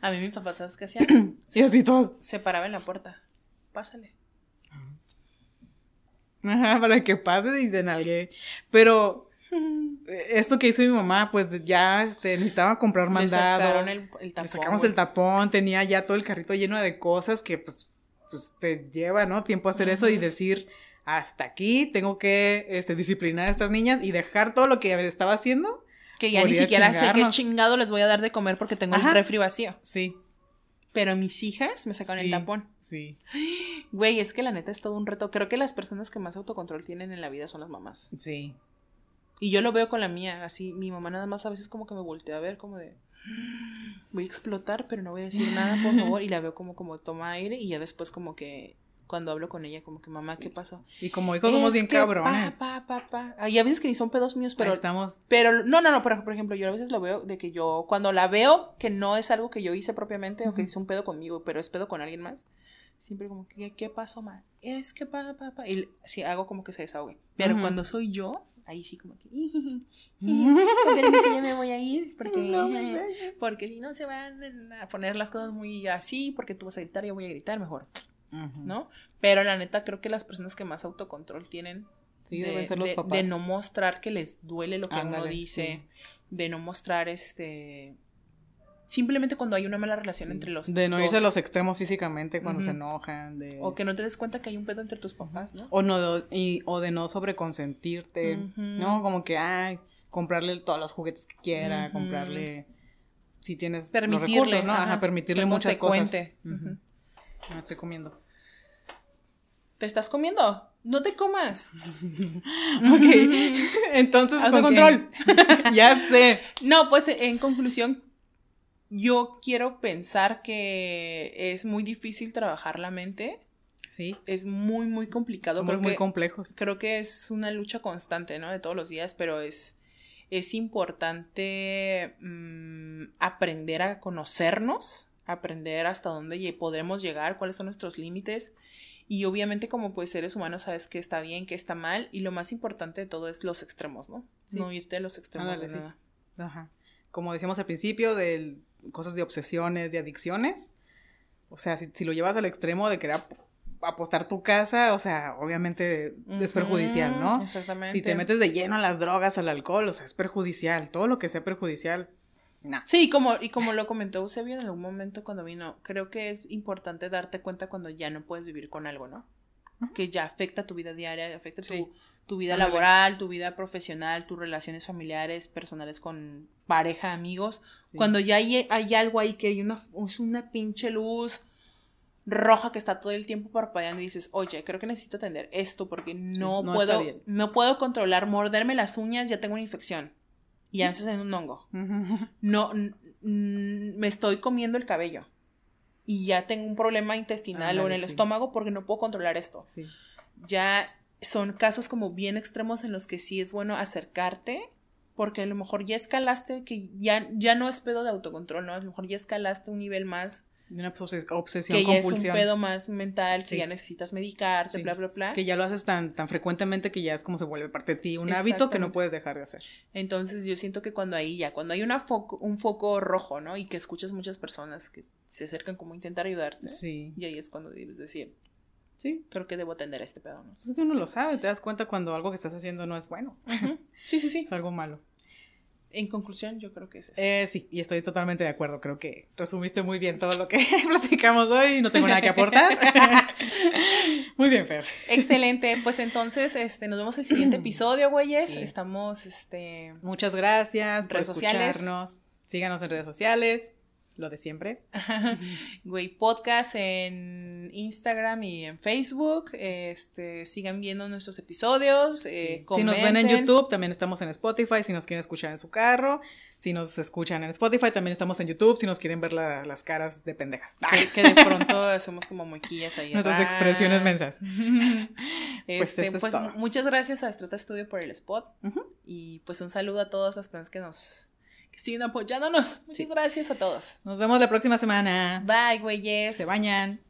A mí mi papá, ¿sabes qué hacía?
sí, así todas.
Se paraba en la puerta. Pásale.
Ajá, para que pase y den alguien. Pero esto que hizo mi mamá, pues ya este, necesitaba comprar mandado. Le sacaron el, tapón. Le sacamos el tapón, tenía ya todo el carrito lleno de cosas que pues, pues te lleva, ¿no? Tiempo hacer eso y decir, hasta aquí tengo que este, disciplinar a estas niñas y dejar todo lo que estaba haciendo.
Que ya ni siquiera sé qué chingado les voy a dar de comer porque tengo el refri vacío. Sí. Pero mis hijas me sacaron el tapón. Sí. Güey, es que la neta es todo un reto. Creo que las personas que más autocontrol tienen en la vida son las mamás. Sí. Y yo lo veo con la mía, así, mi mamá nada más a veces como que me voltea a ver como de voy a explotar, pero no voy a decir nada, por favor, y la veo como como toma aire y ya después como que cuando hablo con ella, como que mamá, ¿qué pasó?
Y como hijos somos bien cabrones.
Pa, pa, pa, y a veces que ni son pedos míos, pero. estamos. Pero, no, no, no, por, por, ejemplo, yo a veces lo veo de que yo, cuando la veo, que no es algo que yo hice propiamente o que hice un pedo conmigo, pero es pedo con alguien más, siempre como que, ¿qué pasó, ma? Es que pa, pa, pa. Y sí, hago como que se desahogue. Pero cuando soy yo, ahí sí como que pero ya me voy a ir porque porque si no se van a poner las cosas muy así porque tú vas a gritar y yo voy a gritar mejor ¿no? Pero la neta creo que las personas que más autocontrol tienen de, deben ser los papás. de, no mostrar que les duele lo que uno dice, de no mostrar este simplemente cuando hay una mala relación entre los
de no irse a los extremos físicamente cuando se enojan
o que no te des cuenta que hay un pedo entre tus papás no
o no y, o de no sobreconsentirte no como que ay comprarle todos los juguetes que quiera comprarle si tienes permitirle los recursos, no ajá, permitirle muchas cosas. Me estoy comiendo.
¿Te estás comiendo? No te comas.
ok. Entonces, autocontrol. ya sé.
No, pues en conclusión, yo quiero pensar que es muy difícil trabajar la mente. Sí. Es muy, muy complicado.
Somos muy complejos.
Creo que es una lucha constante, ¿no? De todos los días, pero es, es importante mm, aprender a conocernos, aprender hasta dónde podremos llegar, cuáles son nuestros límites y obviamente como pues seres humanos sabes que está bien, que está mal y lo más importante de todo es los extremos, ¿no? No irte a los extremos de nada.
Ajá. Como decíamos al principio, de cosas de obsesiones, de adicciones. O sea, si, lo llevas al extremo de querer apostar tu casa, o sea, obviamente es perjudicial, ¿no? Exactamente. Si te metes de lleno a las drogas, al alcohol, o sea, es perjudicial. Todo lo que sea perjudicial,
Sí, como, y como lo comentó Eusebio en algún momento cuando vino, creo que es importante darte cuenta cuando ya no puedes vivir con algo, ¿no? Que ya afecta tu vida diaria, afecta tu, vida laboral, tu vida profesional, tus relaciones familiares, personales con pareja, amigos. Cuando ya hay, hay, algo ahí que hay una, es una pinche luz roja que está todo el tiempo parpadeando y dices, oye, creo que necesito atender esto porque no, puedo, no puedo controlar, morderme las uñas, ya tengo una infección y ya en un hongo. No, me estoy comiendo el cabello y ya tengo un problema intestinal o en el estómago porque no puedo controlar esto. Sí. Ya son casos como bien extremos en los que sí es bueno acercarte porque a lo mejor ya escalaste, que ya, ya no es pedo de autocontrol, ¿no? A lo mejor ya escalaste un nivel más
de una obsesión,
que ya es un pedo más mental, que ya necesitas medicarte, bla, bla, bla.
Que ya lo haces tan, tan frecuentemente que ya es como se vuelve parte de ti, un hábito que no puedes dejar de hacer.
Entonces yo siento que cuando ahí ya, cuando hay una foco, un foco rojo, ¿no? Y que escuchas muchas personas que se acercan como a intentar ayudarte. Sí. Y ahí es cuando debes decir, sí, creo que debo atender a este pedo, ¿no?
Es que uno lo sabe, te das cuenta cuando algo que estás haciendo no es bueno.
Sí, sí, sí.
es algo malo.
En conclusión, yo creo que es eso.
Eh, sí, y estoy totalmente de acuerdo. Creo que resumiste muy bien todo lo que platicamos hoy. No tengo nada que aportar. muy bien, Fer.
Excelente. Pues entonces, este, nos vemos el siguiente episodio, güeyes. Estamos, este...
Muchas gracias por escucharnos. Síganos en redes sociales, lo de siempre.
Güey, podcast en Instagram y en Facebook. Este, sigan viendo nuestros episodios. Eh,
si nos ven en YouTube, también estamos en Spotify. Si nos quieren escuchar en su carro. Si nos escuchan en Spotify, también estamos en YouTube. Si nos quieren ver las caras de pendejas.
Que, de pronto hacemos como muequillas ahí.
Nuestras expresiones mensas.
pues, este, pues muchas gracias a Estrata Studio por el spot. Y pues un saludo a todas las personas que nos siguen apoyándonos. Muchas gracias a todos.
Nos vemos la próxima semana.
Bye, güeyes.
Se bañan.